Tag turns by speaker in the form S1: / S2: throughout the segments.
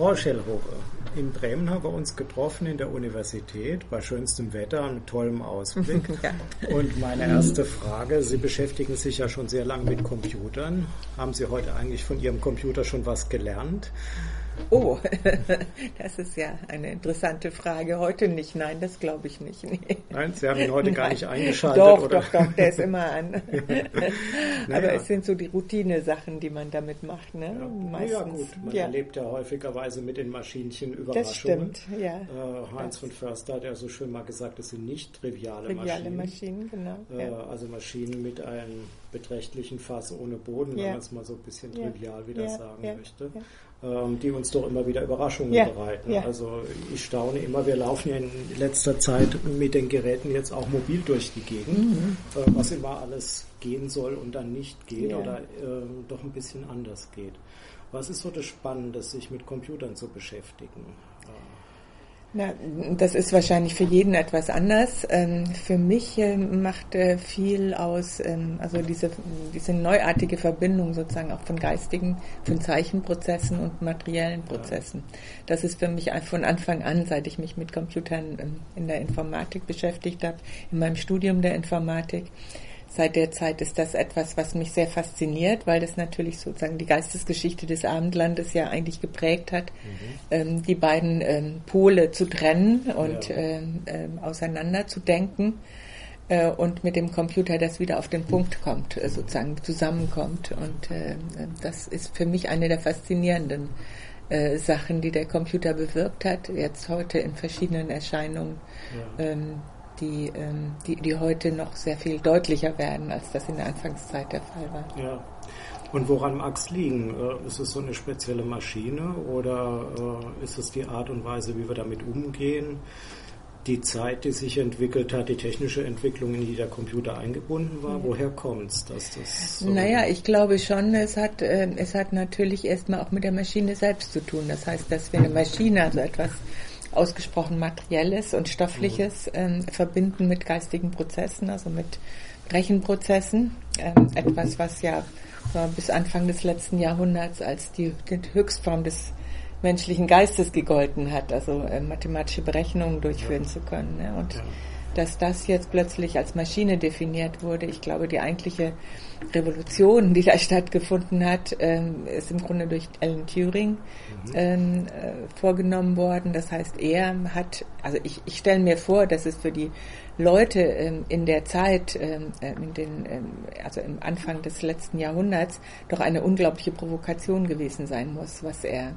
S1: Frau Schellhofe, in Bremen haben wir uns getroffen in der Universität bei schönstem Wetter und tollem Ausblick. ja. Und meine erste Frage, Sie beschäftigen sich ja schon sehr lange mit Computern. Haben Sie heute eigentlich von Ihrem Computer schon was gelernt?
S2: Oh, das ist ja eine interessante Frage. Heute nicht, nein, das glaube ich nicht. Nee.
S1: Nein, Sie haben ihn heute gar nicht eingeschaltet,
S2: doch,
S1: oder?
S2: Doch, doch, der ist immer an. Aber es sind so die Routine-Sachen, die man damit macht, ne?
S1: Ja, Meistens. ja gut, man ja. erlebt ja häufigerweise mit den Maschinchen Überraschungen.
S2: Das stimmt, ja.
S1: Äh, Heinz von Förster hat ja so schön mal gesagt, das sind nicht triviale,
S2: triviale Maschinen. Maschinen genau.
S1: Äh, also Maschinen mit einem beträchtlichen Fass ohne Boden, wenn man es mal so ein bisschen trivial wieder sagen möchte die uns doch immer wieder Überraschungen ja, bereiten. Ja. Also ich staune immer, wir laufen ja in letzter Zeit mit den Geräten jetzt auch mobil durch die Gegend, mhm. äh, was immer alles gehen soll und dann nicht geht ja. oder äh, doch ein bisschen anders geht. Was ist so das Spannende, sich mit Computern zu beschäftigen?
S2: Na, das ist wahrscheinlich für jeden etwas anders. Ähm, für mich äh, macht äh, viel aus, ähm, also diese, diese neuartige Verbindung sozusagen auch von geistigen, von Zeichenprozessen und materiellen Prozessen. Das ist für mich von Anfang an, seit ich mich mit Computern ähm, in der Informatik beschäftigt habe, in meinem Studium der Informatik, seit der Zeit ist das etwas, was mich sehr fasziniert, weil das natürlich sozusagen die Geistesgeschichte des Abendlandes ja eigentlich geprägt hat, mhm. ähm, die beiden ähm, Pole zu trennen und ja. ähm, ähm auseinander zu denken äh, und mit dem Computer das wieder auf den Punkt kommt, äh, sozusagen zusammenkommt. Und äh, das ist für mich eine der faszinierenden äh, Sachen, die der Computer bewirkt hat, jetzt heute in verschiedenen Erscheinungen. Ja ähm, die, ähm, die, die heute noch sehr viel deutlicher werden, als das in der Anfangszeit der Fall war.
S1: Ja. Und woran mag es liegen? Äh, ist es so eine spezielle Maschine oder äh, ist es die Art und Weise, wie wir damit umgehen? Die Zeit, die sich entwickelt hat, die technische Entwicklung, in die der Computer eingebunden war, woher kommt es, dass das
S2: so Naja, ich glaube schon, es hat, äh, es hat natürlich erstmal auch mit der Maschine selbst zu tun. Das heißt, dass wir eine Maschine, also etwas ausgesprochen Materielles und Stoffliches mhm. ähm, verbinden mit geistigen Prozessen, also mit Rechenprozessen. Ähm, etwas, was ja äh, bis Anfang des letzten Jahrhunderts als die, die Höchstform des menschlichen Geistes gegolten hat, also äh, mathematische Berechnungen durchführen ja. zu können. Ne? Und ja dass das jetzt plötzlich als Maschine definiert wurde. Ich glaube, die eigentliche Revolution, die da stattgefunden hat, ähm, ist im Grunde durch Alan Turing mhm. ähm, äh, vorgenommen worden. Das heißt, er hat, also ich, ich stelle mir vor, dass es für die Leute ähm, in der Zeit, in den, also im Anfang des letzten Jahrhunderts, doch eine unglaubliche Provokation gewesen sein muss, was er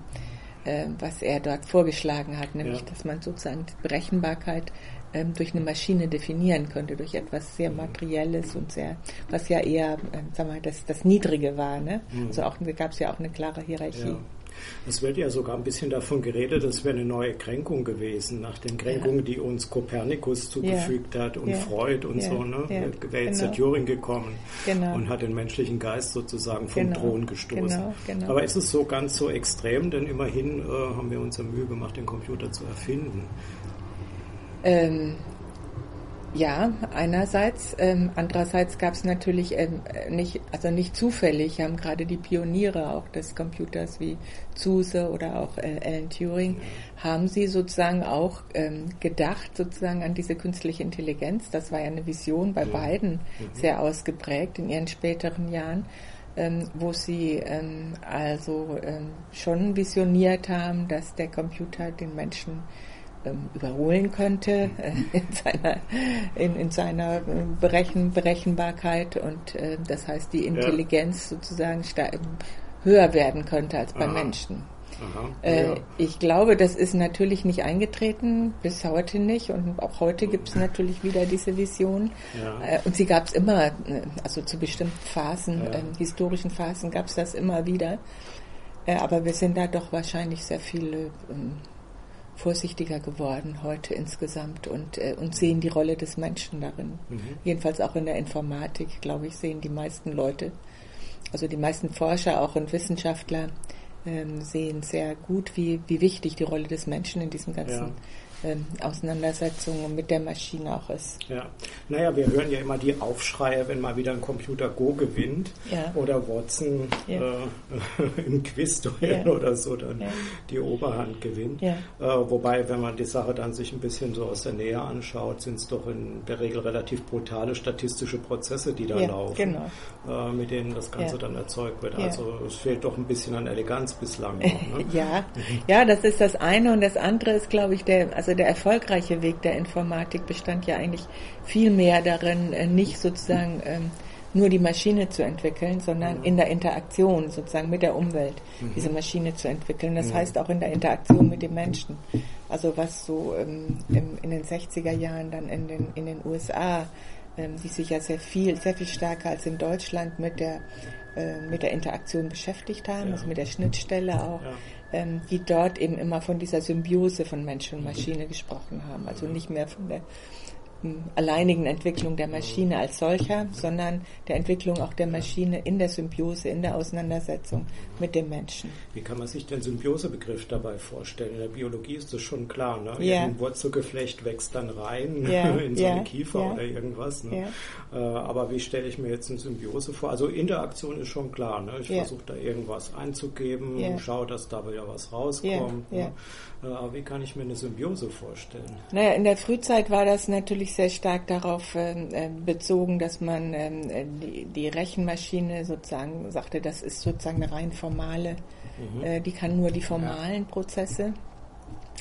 S2: äh, was er dort vorgeschlagen hat, nämlich ja. dass man sozusagen die Berechenbarkeit ähm, durch eine Maschine definieren könnte, durch etwas sehr Materielles und sehr, was ja eher, ähm, sag mal, das, das Niedrige war. Ne? Mhm. Also auch, da gab es ja auch eine klare Hierarchie. Ja.
S1: Es wird ja sogar ein bisschen davon geredet, das wäre eine neue Kränkung gewesen, nach den Kränkungen, ja. die uns Kopernikus zugefügt ja. hat und ja. Freud und so. Ne? Ja. Wäre jetzt genau. der Turing gekommen genau. und hat den menschlichen Geist sozusagen vom genau. Thron gestoßen. Genau. genau. Aber ist es so ganz so extrem? Denn immerhin äh, haben wir uns ja Mühe gemacht, den Computer zu erfinden.
S2: Ähm, ja, einerseits. Ähm, andererseits gab es natürlich ähm, nicht, also nicht zufällig, haben gerade die Pioniere auch des Computers wie Zuse oder auch äh, Alan Turing, haben sie sozusagen auch ähm, gedacht sozusagen an diese künstliche Intelligenz. Das war ja eine Vision bei ja. beiden mhm. sehr ausgeprägt in ihren späteren Jahren. Ähm, wo sie ähm, also ähm, schon visioniert haben, dass der Computer den Menschen ähm, überholen könnte äh, in seiner, in, in seiner ähm, Berechen, Berechenbarkeit und äh, das heißt die Intelligenz ja. sozusagen höher werden könnte als beim Aha. Menschen. Aha, äh, ja. Ich glaube, das ist natürlich nicht eingetreten, bis heute nicht. Und auch heute gibt es natürlich wieder diese Vision. Ja. Äh, und sie gab es immer, äh, also zu bestimmten Phasen, ja. ähm, historischen Phasen gab es das immer wieder. Äh, aber wir sind da doch wahrscheinlich sehr viele ähm, vorsichtiger geworden heute insgesamt und, äh, und sehen die Rolle des Menschen darin. Mhm. Jedenfalls auch in der Informatik, glaube ich, sehen die meisten Leute, also die meisten Forscher auch und Wissenschaftler ähm, sehen sehr gut, wie, wie wichtig die Rolle des Menschen in diesem ganzen ähm, Auseinandersetzung mit der Maschine auch ist.
S1: Ja, naja, wir hören ja immer die Aufschreie, wenn mal wieder ein Computer Go gewinnt ja. oder Watson ja. äh, im Quiz-Duell ja. oder so dann die Oberhand gewinnt. Äh, wobei, wenn man die Sache dann sich ein bisschen so aus der Nähe anschaut, sind es doch in der Regel relativ brutale statistische Prozesse, die da laufen, genau. äh, mit denen das Ganze dann erzeugt wird. Also es fehlt doch ein bisschen an Eleganz bislang. Noch,
S2: ne? ja. ja, das ist das eine und das andere ist, glaube ich, der, also der erfolgreiche Weg der Informatik bestand ja eigentlich viel mehr darin, äh, nicht sozusagen ähm, nur die Maschine zu entwickeln, sondern mhm. in der Interaktion sozusagen mit der Umwelt mhm. diese Maschine zu entwickeln. Das mhm. heißt auch in der Interaktion mit dem Menschen. Also was so ähm, im, in den 60er Jahren dann in den, in den USA, ähm, die sich ja sehr viel, sehr viel stärker als in Deutschland mit der äh, mit der Interaktion beschäftigt haben, ja. also mit der Schnittstelle auch, ja. Ähm, die dort eben immer von dieser Symbiose von Mensch und Maschine gesprochen haben. Also nicht mehr von der alleinigen Entwicklung der Maschine als solcher, sondern der Entwicklung auch der Maschine in der Symbiose, in der Auseinandersetzung mit dem Menschen.
S1: Wie kann man sich den Symbiosebegriff dabei vorstellen? In der Biologie ist das schon klar. Ne? Ja. Ein Wurzelgeflecht wächst dann rein ja. in so eine Kiefer ja. oder irgendwas. Ne? Äh, aber wie stelle ich mir jetzt eine Symbiose vor? Also Interaktion ist schon klar. Ne? Ich versuche da irgendwas einzugeben, schaue, dass da wieder was rauskommt. Ne? Aber wie kann ich mir eine Symbiose vorstellen?
S2: Naja, in der Frühzeit war das natürlich sehr stark darauf ähm, äh, bezogen, dass man ähm, äh, die, die, Rechenmaschine sozusagen sagte, das ist sozusagen eine rein formale, mhm. äh, die kann nur die formalen ja. Prozesse.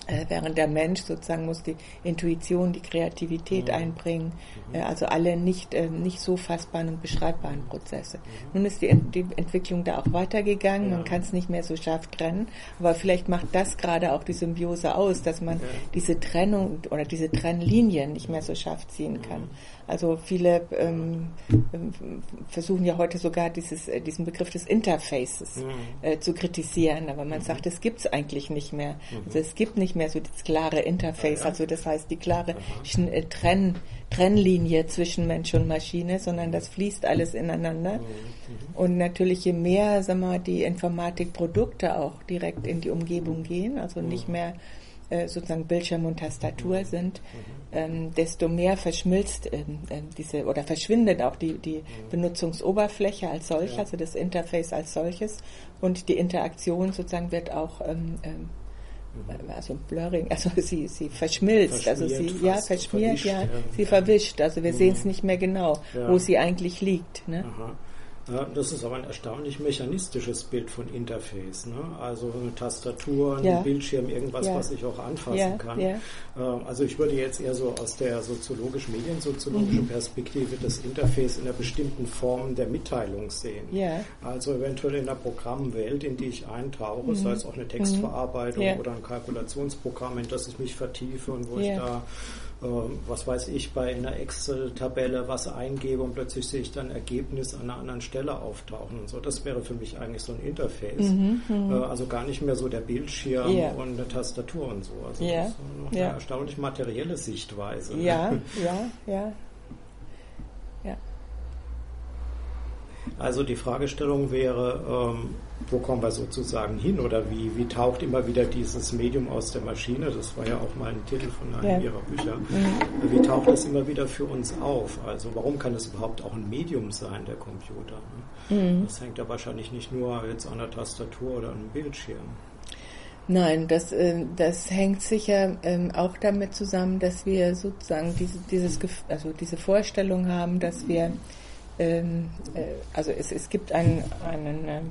S2: Äh, während der Mensch sozusagen muss die Intuition, die Kreativität mhm. einbringen, mhm. Äh, also alle nicht, äh, nicht so fassbaren und beschreibbaren Prozesse. Mhm. Nun ist die, die, Entwicklung da auch weitergegangen, ja. man kann es nicht mehr so scharf trennen, aber vielleicht macht das gerade auch die Symbiose aus, dass man ja. diese Trennung oder diese Trennlinien nicht mehr so scharf ziehen kann. Mhm. Also viele ähm, ähm, versuchen ja heute sogar dieses, äh, diesen Begriff des Interfaces mhm. äh, zu kritisieren, aber man mhm. sagt, es gibt es eigentlich nicht mehr. Mhm. Also es gibt nicht mehr so das klare Interface, ja, ja. also das heißt die klare äh, Trenn, Trennlinie zwischen Mensch und Maschine, sondern das fließt alles ineinander. Mhm. Mhm. Und natürlich je mehr, sagen wir, die Informatikprodukte auch direkt in die Umgebung gehen, also nicht mehr äh, sozusagen Bildschirm und Tastatur sind, ähm, desto mehr verschmilzt ähm, äh, diese oder verschwindet auch die, die Benutzungsoberfläche als solche, also das Interface als solches und die Interaktion sozusagen wird auch ähm, ähm also Blurring, also sie, sie verschmilzt, also sie ja verschmiert, ja, ja, sie verwischt, also wir mhm. sehen es nicht mehr genau, ja. wo sie eigentlich liegt. Ne? Aha.
S1: Ja, das ist aber ein erstaunlich mechanistisches Bild von Interface. Ne? Also eine Tastatur, ein ja. Bildschirm, irgendwas, ja. was ich auch anfassen kann. Ähm, also ich würde jetzt eher so aus der soziologischen, mediensoziologischen mhm. Perspektive das Interface in einer bestimmten Form der Mitteilung sehen. Also eventuell in einer Programmwelt, in die ich eintauche, mhm. sei es auch eine Textverarbeitung oder ein Kalkulationsprogramm, in das ich mich vertiefe und wo ich da äh, was weiß ich, bei einer Excel-Tabelle was eingebe und plötzlich sehe ich dann Ergebnis an einer anderen Stelle auftauchen und so. Das wäre für mich eigentlich so ein Interface. Mhm, mhm. äh, also gar nicht mehr so der Bildschirm yeah. und eine Tastatur und so. Also yeah. das ist noch yeah. eine erstaunlich materielle Sichtweise.
S2: Ja, ja, ja.
S1: Also die Fragestellung wäre, ähm, wo kommen wir sozusagen hin oder wie, wie taucht immer wieder dieses Medium aus der Maschine, das war ja auch mal ein Titel von einem ja. Ihrer Bücher, mhm. wie taucht das immer wieder für uns auf? Also warum kann das überhaupt auch ein Medium sein, der Computer? Ne? Mhm. Das hängt ja wahrscheinlich nicht nur jetzt an der Tastatur oder an einem Bildschirm.
S2: Nein, das, äh, das hängt sicher ähm, auch damit zusammen, dass wir sozusagen diese, dieses, also diese Vorstellung haben, dass wir ähm, äh, also es, es gibt ein, einen ähm,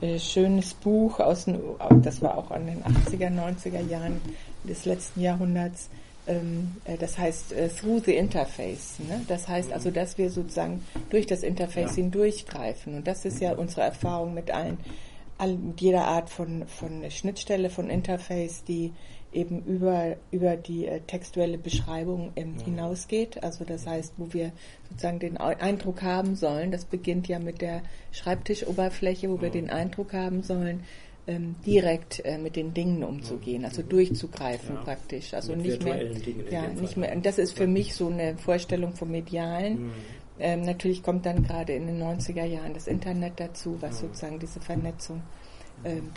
S2: äh, schönes Buch aus den, das war auch an den 80er, 90er Jahren des letzten Jahrhunderts, ähm, äh, das heißt äh, Through the Interface. Ne? Das heißt also, dass wir sozusagen durch das Interface ja. hindurchgreifen. Und das ist ja unsere Erfahrung mit allen, all, mit jeder Art von, von Schnittstelle, von Interface, die eben über, über die äh, textuelle Beschreibung ähm, hinausgeht. Also das heißt, wo wir sozusagen den Eindruck haben sollen, das beginnt ja mit der Schreibtischoberfläche, wo wir den Eindruck haben sollen, ähm, direkt äh, mit den Dingen umzugehen, also durchzugreifen ja. praktisch. Also mit nicht mehr, ja, nicht mehr. Und das ist für mich so eine Vorstellung vom Medialen. Mhm. Ähm, natürlich kommt dann gerade in den 90er Jahren das Internet dazu, was sozusagen diese Vernetzung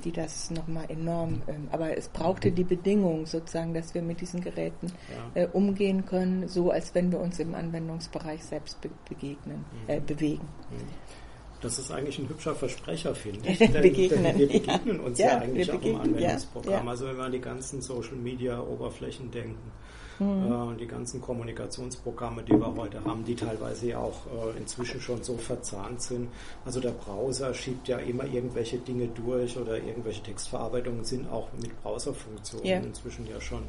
S2: die das nochmal enorm, ähm, aber es brauchte die Bedingung sozusagen, dass wir mit diesen Geräten ja. äh, umgehen können, so als wenn wir uns im Anwendungsbereich selbst be begegnen, äh, mhm. bewegen. Mhm.
S1: Das ist eigentlich ein hübscher Versprecher, finde ich. Denn, begegnen. Denn wir begegnen ja. uns ja, ja eigentlich auch im Anwendungsprogramm. Also wenn wir an die ganzen Social-Media-Oberflächen denken, mhm. äh, die ganzen Kommunikationsprogramme, die wir heute haben, die teilweise ja auch äh, inzwischen schon so verzahnt sind. Also der Browser schiebt ja immer irgendwelche Dinge durch oder irgendwelche Textverarbeitungen sind auch mit Browserfunktionen yeah. inzwischen ja schon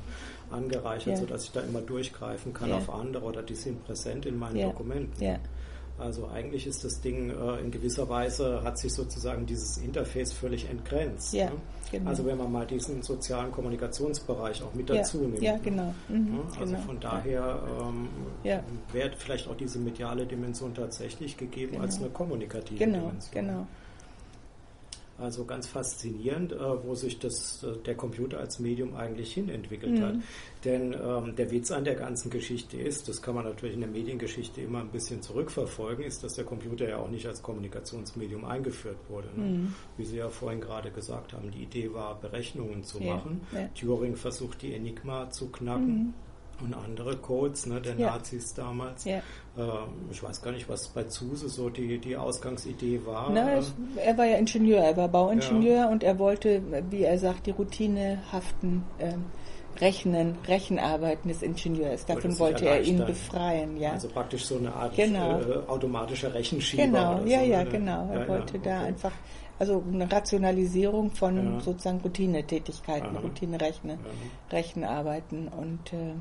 S1: angereichert, yeah. sodass ich da immer durchgreifen kann yeah. auf andere oder die sind präsent in meinen Dokumenten. Also eigentlich ist das Ding äh, in gewisser Weise, hat sich sozusagen dieses Interface völlig entgrenzt. Ja, ne? genau. Also wenn man mal diesen sozialen Kommunikationsbereich auch mit dazu
S2: ja,
S1: nimmt.
S2: Ja, genau. Mhm,
S1: ja, also genau. von daher ähm, ja. wird vielleicht auch diese mediale Dimension tatsächlich gegeben genau. als eine kommunikative
S2: genau,
S1: Dimension.
S2: Genau,
S1: also ganz faszinierend, äh, wo sich das, äh, der Computer als Medium eigentlich hin entwickelt mhm. hat. Denn ähm, der Witz an der ganzen Geschichte ist, das kann man natürlich in der Mediengeschichte immer ein bisschen zurückverfolgen, ist, dass der Computer ja auch nicht als Kommunikationsmedium eingeführt wurde. Ne? Mhm. Wie Sie ja vorhin gerade gesagt haben, die Idee war, Berechnungen zu ja. machen. Ja. Turing versucht, die Enigma zu knacken. Mhm und andere Codes ne, der ja. Nazis damals. Ja. Ähm, ich weiß gar nicht, was bei Zuse so die, die Ausgangsidee war.
S2: Na, ich, er war ja Ingenieur, er war Bauingenieur ja. und er wollte, wie er sagt, die routinehaften ähm, Rechnen, Rechenarbeiten des Ingenieurs. Davon wollte er ihn befreien. Ja.
S1: Also praktisch so eine Art genau. äh, automatischer Rechenschieber.
S2: Genau, ja, so, ja, ne? genau. Er wollte okay. da einfach also eine Rationalisierung von ja. sozusagen Routinetätigkeiten, Routinerechnen, Rechenarbeiten und äh,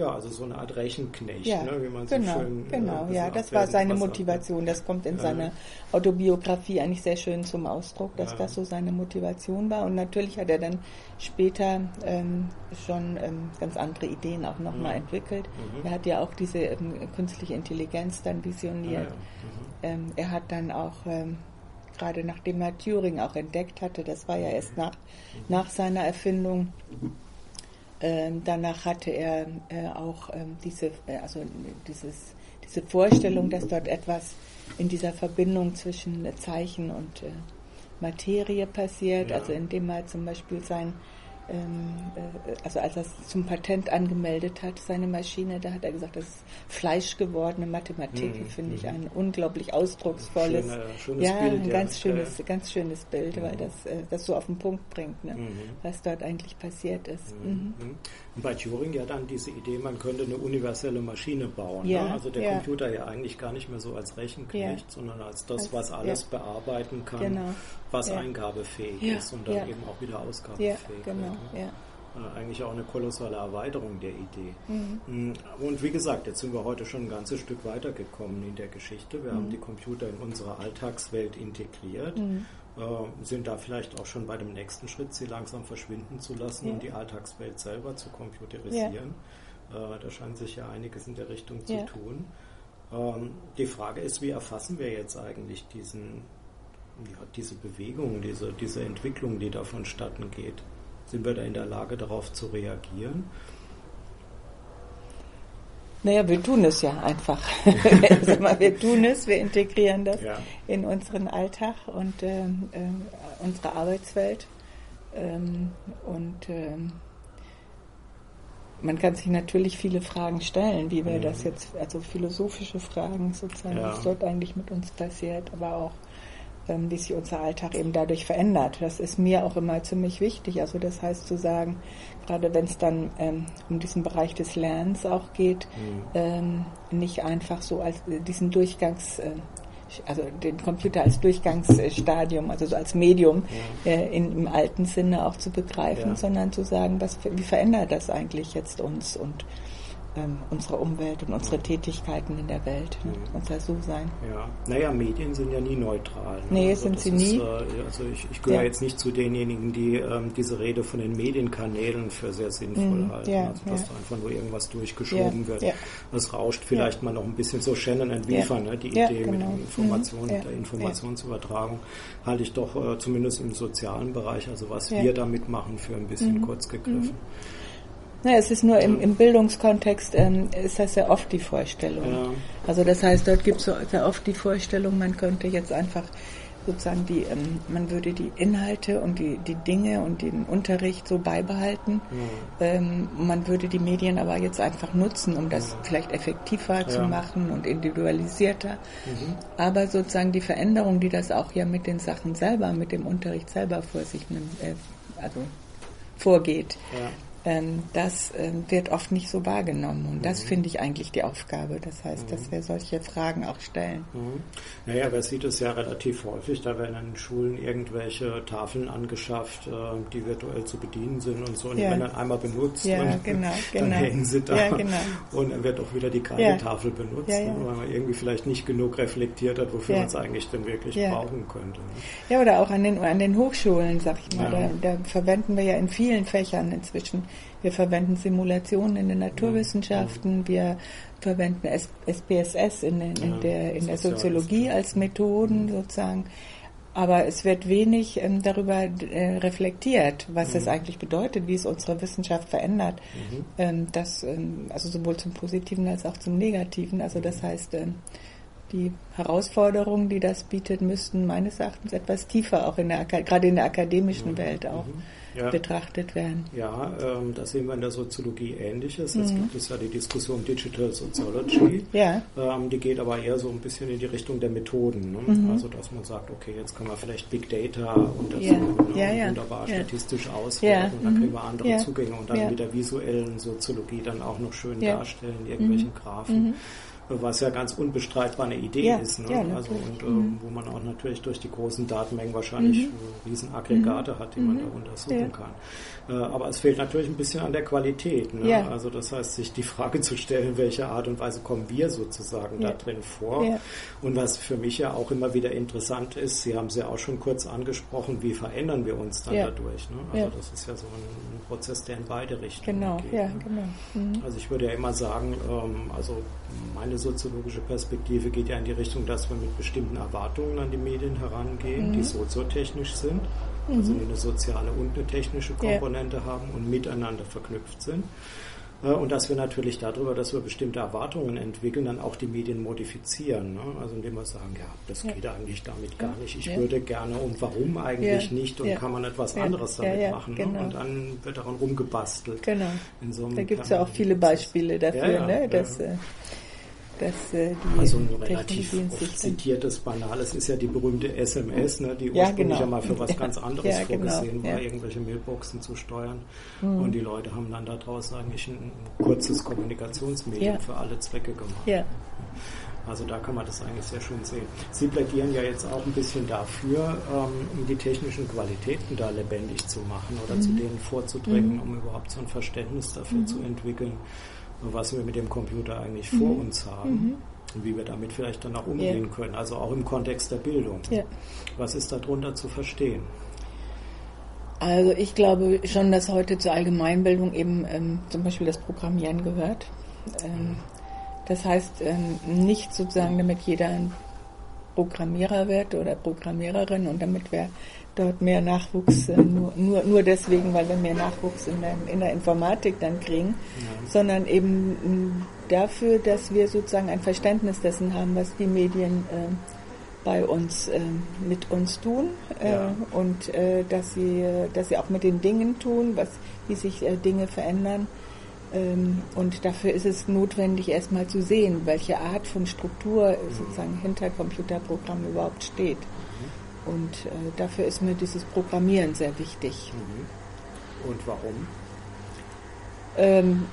S1: ja, also so eine Art Rechenknecht,
S2: ja,
S1: ne, wie
S2: man genau, so schön. Äh, genau, ja, das war seine Motivation. Das kommt in ja. seiner Autobiografie eigentlich sehr schön zum Ausdruck, dass ja. das so seine Motivation war. Und natürlich hat er dann später ähm, schon ähm, ganz andere Ideen auch nochmal mhm. entwickelt. Mhm. Er hat ja auch diese ähm, künstliche Intelligenz dann visioniert. Ah, mhm. Ähm, er hat dann auch ähm, gerade nachdem er Turing auch entdeckt hatte, das war ja erst nach, mhm. nach seiner Erfindung, ähm, danach hatte er äh, auch ähm, diese, äh, also dieses, diese Vorstellung, dass dort etwas in dieser Verbindung zwischen Zeichen und äh, Materie passiert, ja. also indem er zum Beispiel sein äh, also als er es zum Patent angemeldet hat, seine Maschine, da hat er gesagt, das ist fleischgewordene Mathematik, mhm. finde ich mhm. ein unglaublich ausdrucksvolles, Schöne, schönes ja, Bild, ein ja. ganz schönes, ja. ganz schönes Bild, mhm. weil das äh, das so auf den Punkt bringt, ne, mhm. was dort eigentlich passiert ist.
S1: Mhm. mhm. Und bei Turing ja dann diese Idee, man könnte eine universelle Maschine bauen. Ne? Also der Computer ja eigentlich gar nicht mehr so als Rechenknecht, sondern als das, was alles bearbeiten kann, genau. was eingabefähig ist und dann eben auch wieder ausgabefähig. Genau ja. Äh, eigentlich auch eine kolossale Erweiterung der Idee. Mhm. Mm, und wie gesagt, jetzt sind wir heute schon ein ganzes Stück weitergekommen in der Geschichte. Wir mhm. haben die Computer in unsere Alltagswelt integriert, mhm. Äh, sind da vielleicht auch schon bei dem nächsten Schritt, sie langsam verschwinden zu lassen ja. und die Alltagswelt selber zu computerisieren. Ja. Äh, da scheint sich ja einiges in der Richtung zu tun. Ähm, die Frage ist, wie erfassen wir jetzt eigentlich diesen, diese Bewegung, diese, diese Entwicklung, die da vonstatten geht? Sind wir da in der Lage, darauf zu reagieren?
S2: Naja, wir tun es ja einfach. wir tun es, wir integrieren das ja. in unseren Alltag und äh, äh, unsere Arbeitswelt. Ähm, und äh, man kann sich natürlich viele Fragen stellen, wie wir mhm. das jetzt, also philosophische Fragen sozusagen, ja. was dort eigentlich mit uns passiert, aber auch ähm, wie sich unser Alltag eben dadurch verändert. Das ist mir auch immer ziemlich wichtig. Also das heißt zu sagen, gerade wenn es dann ähm, um diesen Bereich des Lernens auch geht, mhm. ähm, nicht einfach so als äh, diesen Durchgangs äh, also den Computer als Durchgangsstadium, also so als Medium ja. äh, in, im alten Sinne auch zu begreifen, ja. sondern zu sagen, was, wie verändert das eigentlich jetzt uns und ähm, unsere Umwelt und unsere Tätigkeiten in der Welt, ne? mhm. unser So-Sein.
S1: Ja, naja, Medien sind ja nie neutral. Ne?
S2: Nee, also sind sie nie. Ist,
S1: äh, also ich, ich gehöre ja. jetzt nicht zu denjenigen, die ähm, diese Rede von den Medienkanälen für sehr sinnvoll mhm. halten. Ja, also dass ja. da einfach nur irgendwas durchgeschoben wird. Das rauscht vielleicht mal noch ein bisschen so Shannon and Weaver, ne? die Idee genau. mit Information, mhm. der Informationsübertragung, halte ich doch äh, zumindest im sozialen Bereich, also was wir damit machen, für ein bisschen mhm. kurz gegriffen. Mhm.
S2: Ja, es ist nur im, im Bildungskontext, ähm, ist das sehr oft die Vorstellung. Ja. Also das heißt, dort gibt es so sehr oft die Vorstellung, man könnte jetzt einfach sozusagen die, ähm, man würde die Inhalte und die, die Dinge und den Unterricht so beibehalten. Mhm. Ähm, man würde die Medien aber jetzt einfach nutzen, um das mhm. vielleicht effektiver ja. zu machen und individualisierter. Mhm. Aber sozusagen die Veränderung, die das auch ja mit den Sachen selber, mit dem Unterricht selber vor sich nimmt, äh, also vorgeht. Ähm, das ähm, wird oft nicht so wahrgenommen. Und das mhm. finde ich eigentlich die Aufgabe. Das heißt, mhm. dass wir solche Fragen auch stellen.
S1: Mhm. Naja, aber sieht es ja relativ häufig. Da werden in Schulen irgendwelche Tafeln angeschafft, äh, die virtuell zu bedienen sind und so. Und ja. die werden dann einmal benutzt
S2: ja,
S1: und
S2: genau,
S1: dann
S2: genau.
S1: hängen sie da.
S2: Ja, genau.
S1: Und dann wird auch wieder die Kreidetafel ja. benutzt, ne, weil man irgendwie vielleicht nicht genug reflektiert hat, wofür man es eigentlich denn wirklich brauchen könnte. Ne?
S2: Ja, oder auch an den, an den Hochschulen, sag ich mal. Da, da verwenden wir ja in vielen Fächern inzwischen wir verwenden Simulationen in den Naturwissenschaften, wir verwenden SPSS in, in, in der, in der Soziologie als Methoden sozusagen. Aber es wird wenig ähm, darüber äh, reflektiert, was mhm. es eigentlich bedeutet, wie es unsere Wissenschaft verändert. Mhm. Ähm, das, ähm, also sowohl zum Positiven als auch zum Negativen. Also das heißt, ähm, die Herausforderungen, die das bietet, müssten meines Erachtens etwas tiefer auch in der gerade in der akademischen mhm. Welt auch mhm ja. betrachtet werden.
S1: Ja, ähm, da sehen wir in der Soziologie Ähnliches. Jetzt mhm. gibt es ja die Diskussion Digital Sociology.
S2: Ja.
S1: Ähm, die geht aber eher so ein bisschen in die Richtung der Methoden. Ne? Mhm. Also, dass man sagt, okay, jetzt können wir vielleicht Big Data untersuchen
S2: ja. ja,
S1: und wunderbar statistisch auswerten. Dann kriegen wir andere Zugänge und dann mit der visuellen Soziologie dann auch noch schön darstellen, irgendwelchen mhm. Was ja ganz unbestreitbar eine Idee ja, ist. Ne? Ja, also und ähm, mhm. wo man auch natürlich durch die großen Datenmengen wahrscheinlich mhm. Riesenaggregate mhm. hat, die man da mhm. untersuchen ja. kann. Äh, aber es fehlt natürlich ein bisschen an der Qualität. Ne? Ja. Also das heißt, sich die Frage zu stellen, welche Art und Weise kommen wir sozusagen da drin vor. Und was für mich ja auch immer wieder interessant ist, Sie haben es ja auch schon kurz angesprochen, wie verändern wir uns dann dadurch. Ne? Also das ist ja so ein, ein, Prozess, der in beide Richtungen
S2: genau,
S1: geht.
S2: Ja,
S1: ne?
S2: genau. Mhm.
S1: Also ich würde ja immer sagen, ähm, also meine soziologische Perspektive geht ja in die Richtung, dass wir mit bestimmten Erwartungen an die Medien herangehen, mhm. die soziotechnisch sind, also mhm. also eine soziale und eine technische Komponente ja. haben und miteinander verknüpft sind. Äh, und dass wir natürlich darüber, dass wir bestimmte Erwartungen entwickeln, dann auch die Medien modifizieren. Ne? Also indem wir sagen, ja, das ja. geht eigentlich damit gar nicht. Ich ja. würde gerne und warum eigentlich ja. nicht und kann man etwas anderes damit machen. Ne? Genau. Ne? Und dann wird daran rumgebastelt.
S2: Genau. So da gibt es ja auch viele Beispiele dafür, ne? dass äh, dass äh, die
S1: also ein relativ zitiertes, banales ist ja die berühmte SMS, ne, die ja, ursprünglich genau. ja mal für was ganz anderes ja, genau. vorgesehen genau. war, irgendwelche Mailboxen zu steuern. Mhm. Und die Leute haben dann daraus eigentlich ein kurzes Kommunikationsmedium für alle Zwecke gemacht. Also da kann man das eigentlich sehr schön sehen. Sie plädieren ja jetzt auch ein bisschen dafür, ähm, um die technischen Qualitäten da lebendig zu machen oder mhm. zu denen vorzudringen, mhm. um überhaupt so ein Verständnis dafür mhm. zu entwickeln was wir mit dem Computer eigentlich mhm. vor uns haben mhm. und wie wir damit vielleicht dann auch umgehen ja. können, also auch im Kontext der Bildung. Ja. Was ist darunter zu verstehen?
S2: Also ich glaube schon, dass heute zur Allgemeinbildung eben ähm, zum Beispiel das Programmieren gehört. Ähm, das heißt ähm, nicht sozusagen, damit jeder ein Programmierer wird oder Programmiererin und damit wir dort mehr Nachwuchs, äh, nur, nur, nur deswegen, weil wir mehr Nachwuchs in der, in der Informatik dann kriegen, ja. sondern eben dafür, dass wir sozusagen ein Verständnis dessen haben, was die Medien äh, bei uns äh, mit uns tun äh, ja. und äh, dass sie dass sie auch mit den Dingen tun, was wie sich äh, Dinge verändern. Ähm, und dafür ist es notwendig, erstmal zu sehen, welche Art von Struktur sozusagen hinter Computerprogrammen überhaupt steht. Und äh, dafür ist mir dieses Programmieren sehr wichtig.
S1: Mhm. Und warum?
S2: Ähm,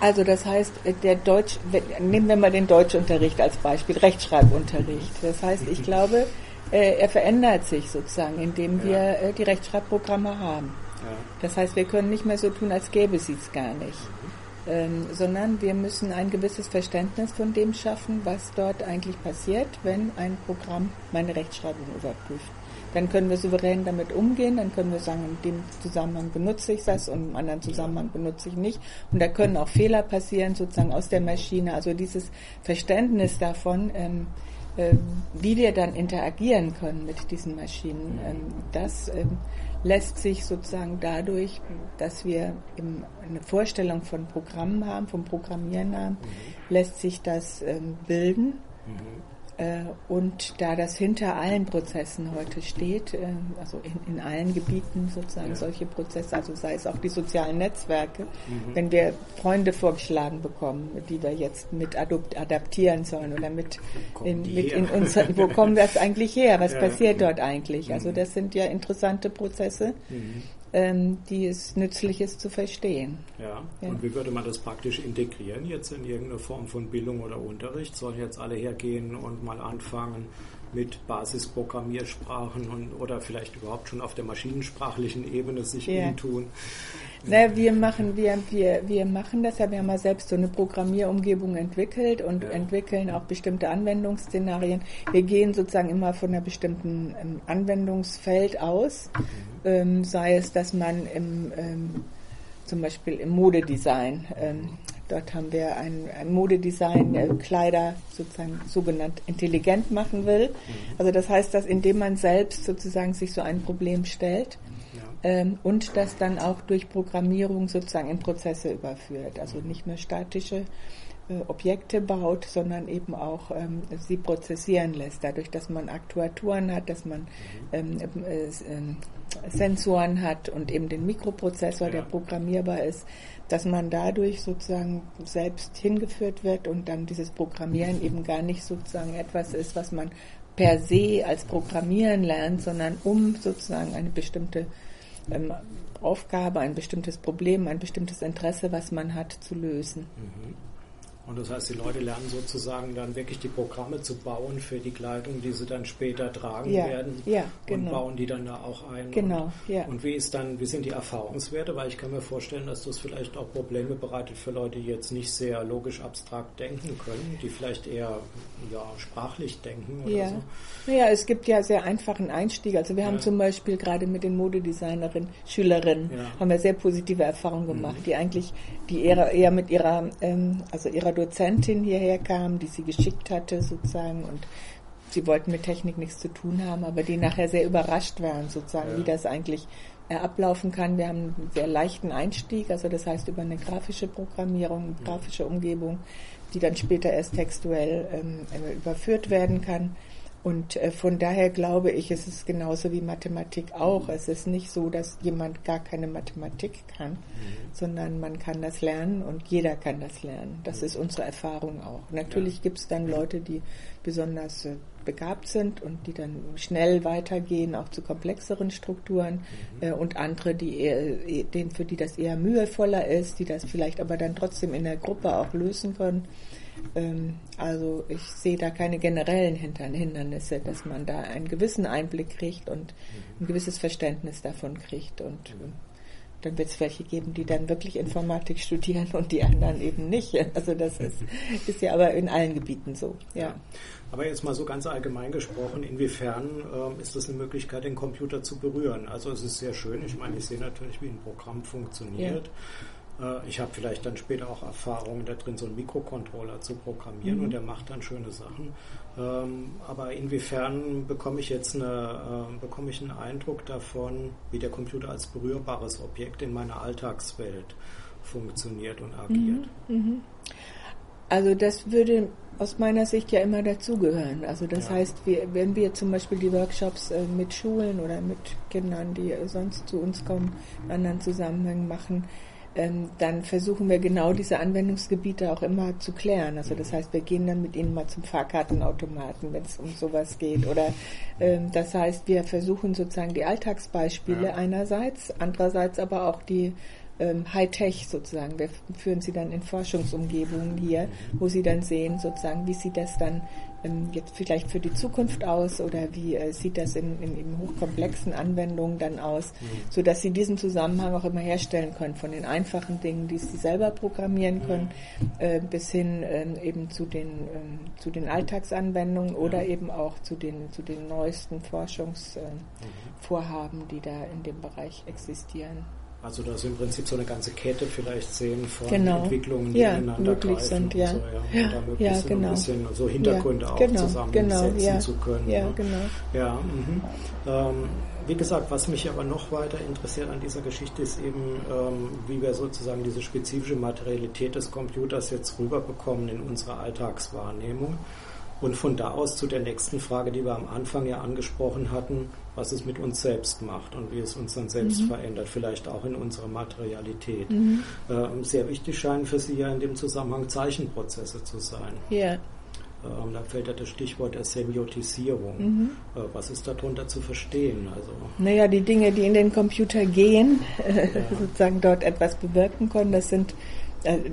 S2: also das heißt, der Deutsch, nehmen wir mal den Deutschunterricht als Beispiel, Rechtschreibunterricht. Das heißt, ich mhm. glaube, äh, er verändert sich sozusagen, indem wir ja. äh, die Rechtschreibprogramme haben. Ja. Das heißt, wir können nicht mehr so tun, als gäbe es es gar nicht. Mhm ähm, sondern wir müssen ein gewisses Verständnis von dem schaffen, was dort eigentlich passiert, wenn ein Programm meine Rechtschreibung überprüft. Dann können wir souverän damit umgehen, dann können wir sagen, in dem Zusammenhang benutze ich das und im anderen Zusammenhang benutze ich nicht. Und da können auch Fehler passieren, sozusagen aus der Maschine. Also dieses Verständnis davon, ähm, äh, wie wir dann interagieren können mit diesen Maschinen, ähm, das ähm, lässt sich sozusagen dadurch, dass wir eine Vorstellung von Programmen haben, vom Programmieren haben, mhm. lässt sich das ähm, bilden. Mhm. Äh, und da das hinter allen Prozessen heute steht, äh, also in, in allen Gebieten sozusagen ja. solche Prozesse, also sei es auch die sozialen Netzwerke, mhm. wenn wir Freunde vorgeschlagen bekommen, die wir jetzt mit adaptieren sollen oder mit, in, mit in uns, wo kommen das eigentlich her? Was ja. passiert dort eigentlich? Also mhm. das sind ja interessante Prozesse. Mhm ähm, die es nützlich ist zu verstehen.
S1: Ja. ja. und wie würde man das praktisch integrieren jetzt in irgendeine Form von Bildung oder Unterricht? Sollen jetzt alle hergehen und mal anfangen mit Basisprogrammiersprachen und, oder vielleicht überhaupt schon auf der maschinensprachlichen Ebene sich ja. umtun?
S2: Na, wir machen, wir, wir, wir machen das ja, wir haben ja selbst so eine Programmierumgebung entwickelt und ja. entwickeln auch bestimmte Anwendungsszenarien. Wir gehen sozusagen immer von einer bestimmten ähm, Anwendungsfeld aus, mhm. ähm, sei es, dass man im, ähm, zum Beispiel im Modedesign, ähm, dort haben wir ein, ein Modedesign, äh, Kleider sozusagen sogenannt intelligent machen will. Mhm. Also das heißt, dass indem man selbst sozusagen sich so ein Problem stellt, ähm, und das dann auch durch Programmierung sozusagen in Prozesse überführt. Also nicht nur statische äh, Objekte baut, sondern eben auch ähm, sie prozessieren lässt. Dadurch, dass man Aktuatoren hat, dass man ähm, äh, äh, Sensoren hat und eben den Mikroprozessor, der programmierbar ist, dass man dadurch sozusagen selbst hingeführt wird und dann dieses Programmieren eben gar nicht sozusagen etwas ist, was man per se als Programmieren lernt, sondern um sozusagen eine bestimmte ähm, Aufgabe, ein bestimmtes Problem, ein bestimmtes Interesse, was man hat, zu lösen. Mhm.
S1: Und das heißt, die Leute lernen sozusagen dann wirklich die Programme zu bauen für die Kleidung, die sie dann später tragen ja, werden
S2: ja, genau.
S1: und bauen die dann da auch ein.
S2: Genau,
S1: und,
S2: ja.
S1: Und wie ist dann, wie sind die Erfahrungswerte? Weil ich kann mir vorstellen, dass das vielleicht auch Probleme bereitet für Leute, die jetzt nicht sehr logisch abstrakt denken können, die vielleicht eher ja, sprachlich denken oder
S2: ja.
S1: so.
S2: Naja, es gibt ja sehr einfachen Einstieg. Also wir haben zum Beispiel gerade mit den Modedesignerinnen, Schülerinnen, haben wir sehr positive Erfahrungen gemacht, mhm. die eigentlich, die eher, eher mit ihrer, ähm, also ihrer Dozentin hierher kam, die sie geschickt hatte sozusagen und sie wollten mit Technik nichts zu tun haben, aber die nachher sehr überrascht waren sozusagen, ja. wie das eigentlich äh, ablaufen kann. Wir haben einen sehr leichten Einstieg, also das heißt über eine grafische Programmierung, eine grafische Umgebung, die dann später erst textuell ähm, überführt werden kann. Und äh, von daher glaube ich, es ist genauso wie Mathematik auch. Es ist nicht so, dass jemand gar keine Mathematik kann, mhm. sondern man kann das lernen und jeder kann das lernen. Das mhm. ist unsere Erfahrung auch. Natürlich ja. gibt es dann Leute, die besonders äh, begabt sind und die dann schnell weitergehen, auch zu komplexeren Strukturen mhm. äh, und andere, die eher, eh, denen, für die das eher mühevoller ist, die das vielleicht aber dann trotzdem in der Gruppe auch lösen können. Ähm, also ich sehe da keine generellen Hindernisse, dass man da einen gewissen Einblick kriegt und mhm. ein gewisses Verständnis davon kriegt und mhm. dann wird es welche geben, die dann wirklich Informatik studieren und die anderen eben nicht. Also das ist, ist ja aber in allen Gebieten so. Ja.
S1: Aber jetzt mal so ganz allgemein gesprochen, inwiefern ähm, ist das eine Möglichkeit, den Computer zu berühren? Also es ist sehr schön. Ich meine, ich sehe natürlich, wie ein Programm funktioniert. Ja. Äh, ich habe vielleicht dann später auch Erfahrungen da drin, so einen Mikrocontroller zu programmieren mhm. und der macht dann schöne Sachen. Ähm, aber inwiefern bekomme ich jetzt eine, äh, bekomme ich einen Eindruck davon, wie der Computer als berührbares Objekt in meiner Alltagswelt funktioniert und agiert? Mhm. Mhm.
S2: Also das würde aus meiner Sicht ja immer dazugehören. Also das ja. heißt, wir, wenn wir zum Beispiel die Workshops äh, mit Schulen oder mit Kindern, die sonst zu uns kommen, in anderen Zusammenhängen machen, ähm, dann versuchen wir genau diese Anwendungsgebiete auch immer zu klären. Also das heißt, wir gehen dann mit ihnen mal zum Fahrkartenautomaten, wenn es um sowas geht. Oder ähm, das heißt, wir versuchen sozusagen die Alltagsbeispiele ja. einerseits, andererseits aber auch die ähm, Hightech sozusagen. Wir führen sie dann in Forschungsumgebungen hier, wo sie dann sehen sozusagen, wie sieht das dann ähm, jetzt vielleicht für die Zukunft aus oder wie äh, sieht das in, in, in, hochkomplexen Anwendungen dann aus, mhm. so dass sie diesen Zusammenhang auch immer herstellen können von den einfachen Dingen, die sie selber programmieren mhm. können, äh, bis hin äh, eben zu den ähm, zu den Alltagsanwendungen oder ja. eben auch zu den zu den neuesten Forschungsvorhaben, mhm. die da in dem Bereich existieren.
S1: Also dass im Prinzip so eine ganze Kette vielleicht sehen von genau. Entwicklungen, die
S2: ja, ineinander greifen sind, ja.
S1: So, ja. ja, da möglichst ja, genau. ein bisschen so Hintergründe auch
S2: genau,
S1: zusammensetzen
S2: genau,
S1: zu können.
S2: Ja, genau.
S1: Ja, mhm. ähm, wie gesagt, was mich aber noch weiter interessiert an dieser Geschichte ist eben, ähm, wie wir sozusagen diese spezifische Materialität des Computers jetzt rüberbekommen in unsere Alltagswahrnehmung. Und von da aus zu der nächsten Frage, die wir am Anfang ja angesprochen hatten, was es mit uns selbst macht und wie es uns dann selbst mhm. verändert, vielleicht auch in unserer Materialität. Mhm. Äh, sehr wichtig scheinen für Sie ja in dem Zusammenhang Zeichenprozesse zu sein.
S2: Ja.
S1: Ähm, da fällt ja das Stichwort der Semiotisierung. Mhm. Äh, was ist darunter zu verstehen? Also,
S2: naja, die Dinge, die in den Computer gehen, äh, ja. sozusagen dort etwas bewirken können, das sind,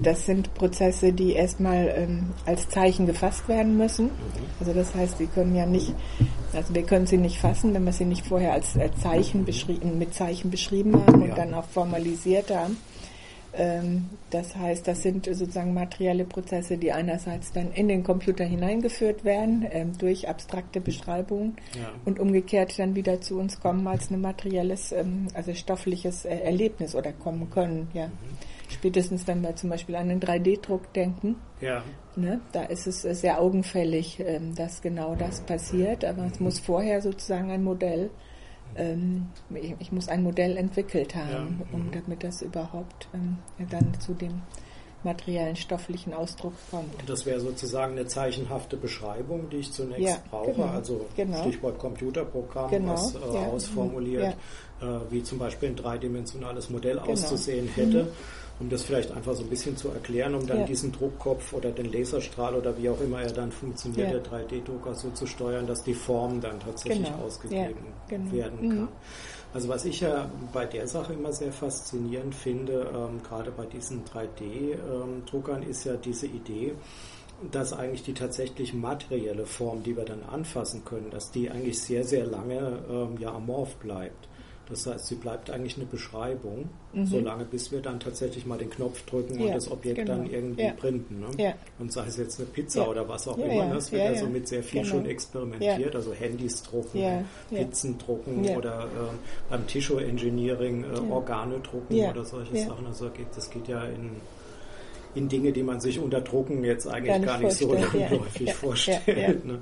S2: das sind Prozesse, die erstmal ähm, als Zeichen gefasst werden müssen. Mhm. Also das heißt, sie können ja nicht, also wir können sie nicht fassen, wenn wir sie nicht vorher als Zeichen beschrieben, mit Zeichen beschrieben haben und ja. dann auch formalisiert haben. Ähm, das heißt, das sind sozusagen materielle Prozesse, die einerseits dann in den Computer hineingeführt werden ähm, durch abstrakte Beschreibungen ja. und umgekehrt dann wieder zu uns kommen als ein materielles, ähm, also stoffliches äh, Erlebnis oder kommen können. Ja. Mhm. Spätestens, wenn wir zum Beispiel an den 3D-Druck denken,
S1: ja.
S2: ne, da ist es äh, sehr augenfällig, dass genau das passiert, aber es muss vorher sozusagen ein Modell ähm, ich, muss ein Modell entwickelt haben, ja. um mhm. damit das überhaupt ähm, dann zu dem materiellen stofflichen Ausdruck kommt.
S1: Das wäre sozusagen eine zeichenhafte Beschreibung, die ich zunächst ja, brauche, genau, also genau. Stichwort Computerprogramm, genau, was äh, ja, ausformuliert, ja. Äh, wie zum Beispiel ein dreidimensionales Modell genau. auszusehen hätte. Mhm um das vielleicht einfach so ein bisschen zu erklären, um dann ja. diesen Druckkopf oder den Laserstrahl oder wie auch immer er dann funktioniert, ja. der 3D-Drucker so zu steuern, dass die Form dann tatsächlich genau. ausgegeben ja, genau. werden mhm. kann. Mhm. Also was ich ja bei der Sache immer sehr faszinierend finde, ähm, gerade bei diesen 3D-Druckern, ähm, ist ja diese Idee, dass eigentlich die tatsächlich materielle Form, die wir dann anfassen können, dass die eigentlich sehr, sehr lange ähm, ja amorph bleibt. Das heißt, sie bleibt eigentlich eine Beschreibung, mhm. solange bis wir dann tatsächlich mal den Knopf drücken ja, und das Objekt genau. dann irgendwie ja. printen. Ne? Ja. Und sei es jetzt eine Pizza oder was auch immer, ne? das wird ja, so mit sehr viel genau. schon experimentiert, also Handys drucken, Pizzen drucken oder äh, beim Tisho-Engineering äh, Organe drucken oder solche Sachen. Also das geht ja in in Dinge, die man sich unter Drucken jetzt eigentlich gar nicht, gar nicht so landläufig ja. vorstellt. Ja. Ne?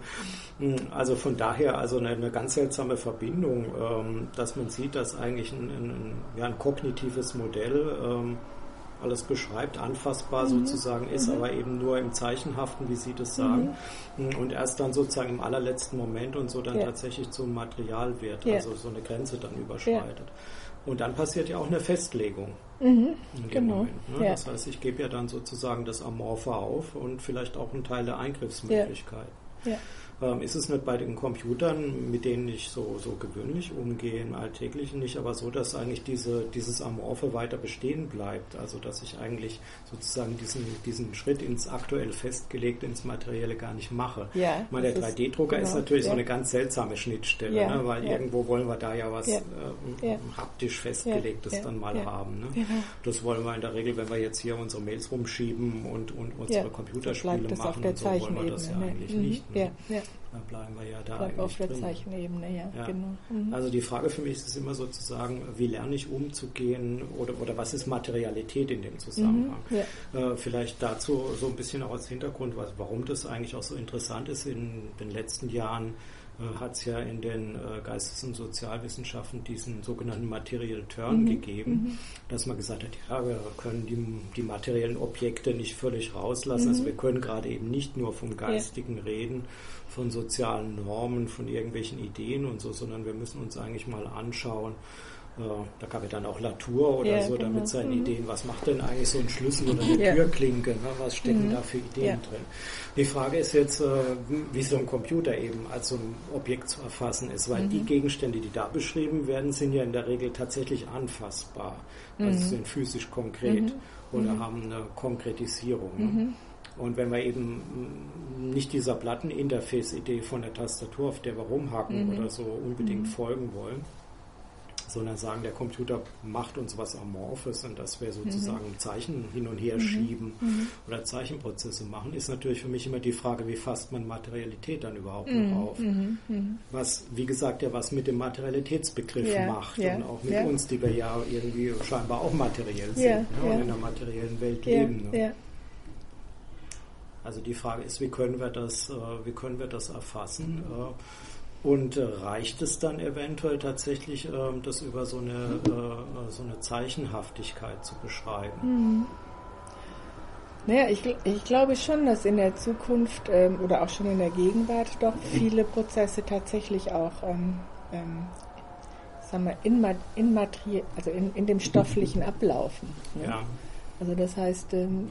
S1: Hm, also von daher also eine, eine ganz seltsame Verbindung, ähm, dass man sieht, dass eigentlich ein, ein, ja, ein kognitives Modell ähm, alles beschreibt, anfassbar mhm. sozusagen ist, mhm. aber eben nur im Zeichenhaften, wie Sie das sagen, mhm. Hm, und erst dann sozusagen im allerletzten Moment und so dann ja. tatsächlich zum Material wird, ja. also so eine Grenze dann überschreitet. Ja. Und dann passiert ja auch eine Festlegung. Mhm, genau. Moment, ne? ja. Das heißt, ich gebe ja dann sozusagen das Amorphe auf und vielleicht auch einen Teil der Eingriffsmöglichkeit. Ja. Ja. Ähm, ist es nicht bei den Computern, mit denen ich so, so gewöhnlich umgehe im Alltäglichen, nicht aber so, dass eigentlich diese, dieses Amorphe weiter bestehen bleibt? Also, dass ich eigentlich sozusagen diesen, diesen Schritt ins aktuell festgelegte, ins Materielle gar nicht mache. Ja, ich meine, der 3D-Drucker genau, ist natürlich ja. so eine ganz seltsame Schnittstelle, ja, ne? weil ja. irgendwo wollen wir da ja was äh, haptisch festgelegtes dann mal haben. Ne? Das wollen wir in der Regel, wenn wir jetzt hier unsere Mails rumschieben und, und unsere Computerspiele machen, so wollen wir das ja ne? eigentlich mhm. nicht. Ne? Da bleiben wir ja da Bleib
S2: auf der. Zeichenebene, ja, ja. genau.
S1: Mhm. Also die Frage für mich ist immer sozusagen, wie lerne ich umzugehen oder, oder was ist Materialität in dem Zusammenhang? Mhm, ja. äh, vielleicht dazu so ein bisschen auch als Hintergrund, was, warum das eigentlich auch so interessant ist in den letzten Jahren hat es ja in den äh, Geistes- und Sozialwissenschaften diesen sogenannten Material Turn mhm. gegeben, mhm. dass man gesagt hat, ja, wir können die, die materiellen Objekte nicht völlig rauslassen. Also mhm. Also wir können gerade eben nicht nur vom Geistigen ja. reden, von sozialen Normen, von irgendwelchen Ideen und so, sondern wir müssen uns eigentlich mal anschauen, da gab es dann auch Latour oder ja, so, genau. damit seine mhm. Ideen, was macht denn eigentlich so ein Schlüssel oder eine ja. Türklinke, ne? was stecken mhm. da für Ideen ja. drin. Die Frage ist jetzt, äh, wie so ein Computer eben als so ein Objekt zu erfassen ist, weil mhm. die Gegenstände, die da beschrieben werden, sind ja in der Regel tatsächlich anfassbar, also mhm. sind physisch konkret mhm. oder mhm. haben eine Konkretisierung. Ne? Und wenn wir eben nicht dieser Platteninterface-Idee von der Tastatur, auf der wir rumhacken oder so unbedingt folgen wollen, sondern sagen, der Computer macht uns was Amorphes und dass wir sozusagen mhm. Zeichen hin und her mhm. schieben mhm. oder Zeichenprozesse machen, ist natürlich für mich immer die Frage, wie fasst man Materialität dann überhaupt noch mhm. auf? Mhm. Mhm. Was, wie gesagt, ja was mit dem Materialitätsbegriff ja, macht ja, und auch mit ja. uns, die wir ja irgendwie scheinbar auch materiell sind ne, und in einer materiellen Welt leben. Ne? Also die Frage ist, wie können wir das, äh, wie können wir das erfassen? Äh, und äh, reicht es dann eventuell tatsächlich, äh, das über so eine, äh, so eine Zeichenhaftigkeit zu beschreiben? Mhm.
S2: Naja, ich, ich glaube schon, dass in der Zukunft ähm, oder auch schon in der Gegenwart doch viele Prozesse tatsächlich auch ähm, ähm, sagen wir, in, in, Materie, also in, in dem stofflichen ablaufen. Ne? Ja. Also das heißt, ähm,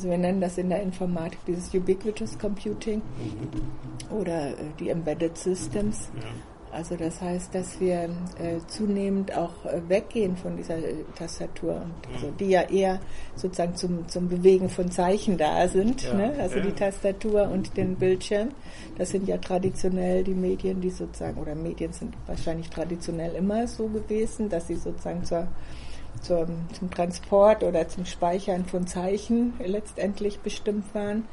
S2: also wir nennen das in der Informatik dieses Ubiquitous Computing mhm. oder äh, die Embedded Systems. Ja. Also das heißt, dass wir äh, zunehmend auch äh, weggehen von dieser äh, Tastatur, und, also die ja eher sozusagen zum, zum Bewegen von Zeichen da sind. Ja, ne? Also ja. die Tastatur und den Bildschirm. Das sind ja traditionell die Medien, die sozusagen, oder Medien sind wahrscheinlich traditionell immer so gewesen, dass sie sozusagen zur, zur zum Transport oder zum Speichern von Zeichen letztendlich bestimmt waren.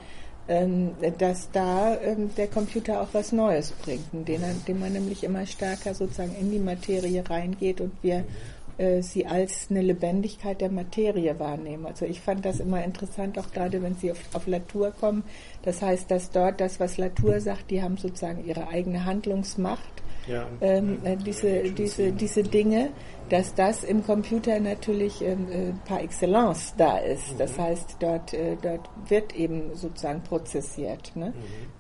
S2: Ähm, dass da ähm, der Computer auch was Neues bringt, indem, indem man nämlich immer stärker sozusagen in die Materie reingeht und wir äh, sie als eine Lebendigkeit der Materie wahrnehmen. Also ich fand das immer interessant, auch gerade wenn Sie auf, auf Latour kommen. Das heißt, dass dort das, was Latour sagt, die haben sozusagen ihre eigene Handlungsmacht ja. ähm, äh, diese, diese, diese Dinge, dass das im Computer natürlich ähm, äh, par excellence da ist. Mhm. Das heißt, dort, äh, dort wird eben sozusagen prozessiert. Ne? Mhm.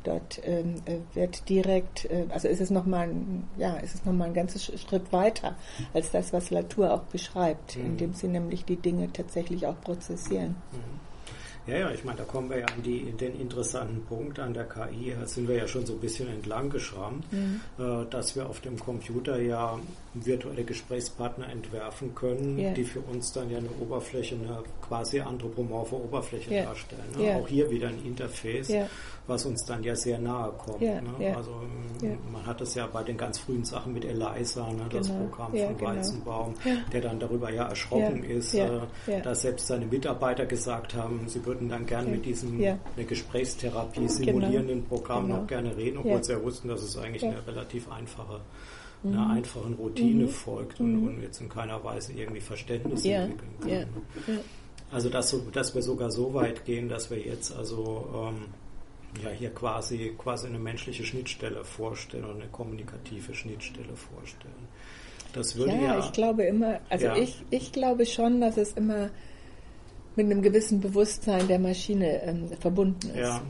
S2: Dort ähm, äh, wird direkt, äh, also ist es nochmal ja, ist es nochmal ein ganzes Schritt weiter als das, was Latour auch beschreibt, mhm. indem sie nämlich die Dinge tatsächlich auch prozessieren. Mhm.
S1: Ja, ja, ich meine, da kommen wir ja an die, den interessanten Punkt an der KI, da sind wir ja schon so ein bisschen entlang geschrammt, mhm. äh, dass wir auf dem Computer ja virtuelle Gesprächspartner entwerfen können, yeah. die für uns dann ja eine Oberfläche, eine quasi anthropomorphe Oberfläche yeah. darstellen. Ne? Yeah. Auch hier wieder ein Interface, was uns dann ja sehr nahe kommt. Ne? Also man hat es ja bei den ganz frühen Sachen mit Eliza, ne? das genau. Programm von genau. Weizenbaum, der dann darüber ja erschrocken ist, äh, dass selbst seine Mitarbeiter gesagt haben, sie würden dann gern mit diesem eine Gesprächstherapie genau. simulierenden Programm genau. noch gerne reden, obwohl sie ja wussten, dass es eigentlich eine relativ einfache einer mhm. einfachen Routine mhm. folgt und, mhm. und, jetzt in keiner Weise irgendwie Verständnis ja. entwickeln kann. Ja. Ja. Also dass, so, dass wir sogar so weit gehen, dass wir jetzt also ähm, ja hier quasi quasi eine menschliche Schnittstelle vorstellen oder eine kommunikative Schnittstelle vorstellen.
S2: Das würde ja, ja ich glaube immer, also ich, ich glaube schon, dass es immer mit einem gewissen Bewusstsein der Maschine ähm, verbunden ist. Ja.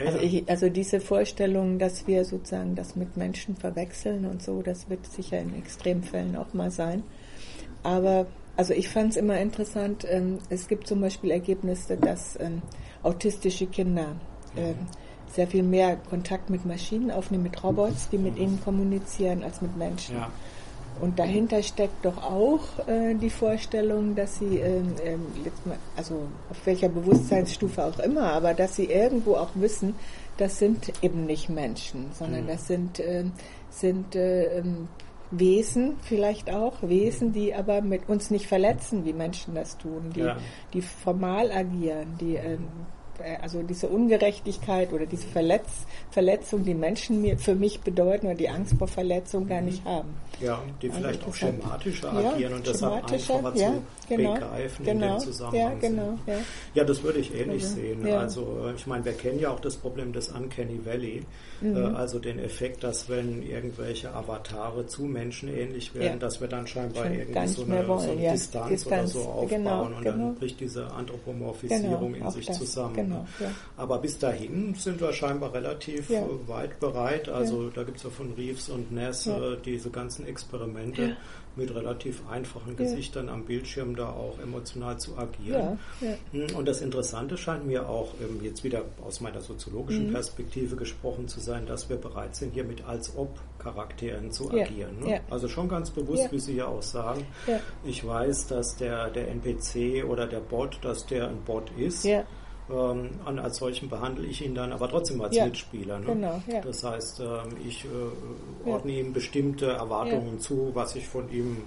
S2: Also, ich, also, diese Vorstellung, dass wir sozusagen das mit Menschen verwechseln und so, das wird sicher in Extremfällen auch mal sein. Aber also ich fand es immer interessant, ähm, es gibt zum Beispiel Ergebnisse, dass ähm, autistische Kinder ähm, sehr viel mehr Kontakt mit Maschinen aufnehmen, mit Robots, die mit ihnen kommunizieren, als mit Menschen. Ja. Und dahinter steckt doch auch äh, die Vorstellung, dass sie, ähm, ähm, also auf welcher Bewusstseinsstufe auch immer, aber dass sie irgendwo auch wissen, das sind eben nicht Menschen, sondern mhm. das sind, äh, sind äh, ähm, Wesen vielleicht auch, Wesen, die aber mit uns nicht verletzen, wie Menschen das tun, die, ja. die formal agieren, die ähm, äh, also diese Ungerechtigkeit oder diese Verletz Verletzung, die Menschen mir, für mich bedeuten oder die Angst vor Verletzung gar nicht haben.
S1: Ja, die also vielleicht auch schematischer agieren ja, und deshalb einfacher ja, zu genau, begreifen genau, in dem genau, Zusammenhang. Ja, genau, ja. ja, das würde ich ähnlich also, sehen. Also ich meine, wir kennen ja auch das Problem des Uncanny Valley, mhm. äh, also den Effekt, dass wenn irgendwelche Avatare zu Menschen ähnlich werden, dass wir dann scheinbar irgendwie so eine, so eine Distanz, Distanz, oder so aufbauen genau, und dann genau. bricht diese Anthropomorphisierung genau, in sich das, zusammen. Genau, Aber bis dahin sind wir scheinbar relativ weit bereit. Also da gibt es ja von Reeves und Ness äh, diese ganzen Experimente ja. mit relativ einfachen Gesichtern am Bildschirm da auch emotional zu agieren. Ja, hm, Und das Interessante scheint mir auch ähm, jetzt wieder aus meiner soziologischen mhm. Perspektive gesprochen zu sein, dass wir bereit sind, hier mit als ob Charakteren zu agieren. Ne? Also schon ganz bewusst, wie Sie ja auch sagen. Ich weiß, dass der, der NPC oder der Bot, dass der ein Bot ist. Ähm, und als solchen behandle ich ihn dann aber trotzdem als ja, Mitspieler. Ne? Genau, ja. Das heißt, ähm, ich äh, ordne ja. ihm bestimmte Erwartungen zu, was ich von ihm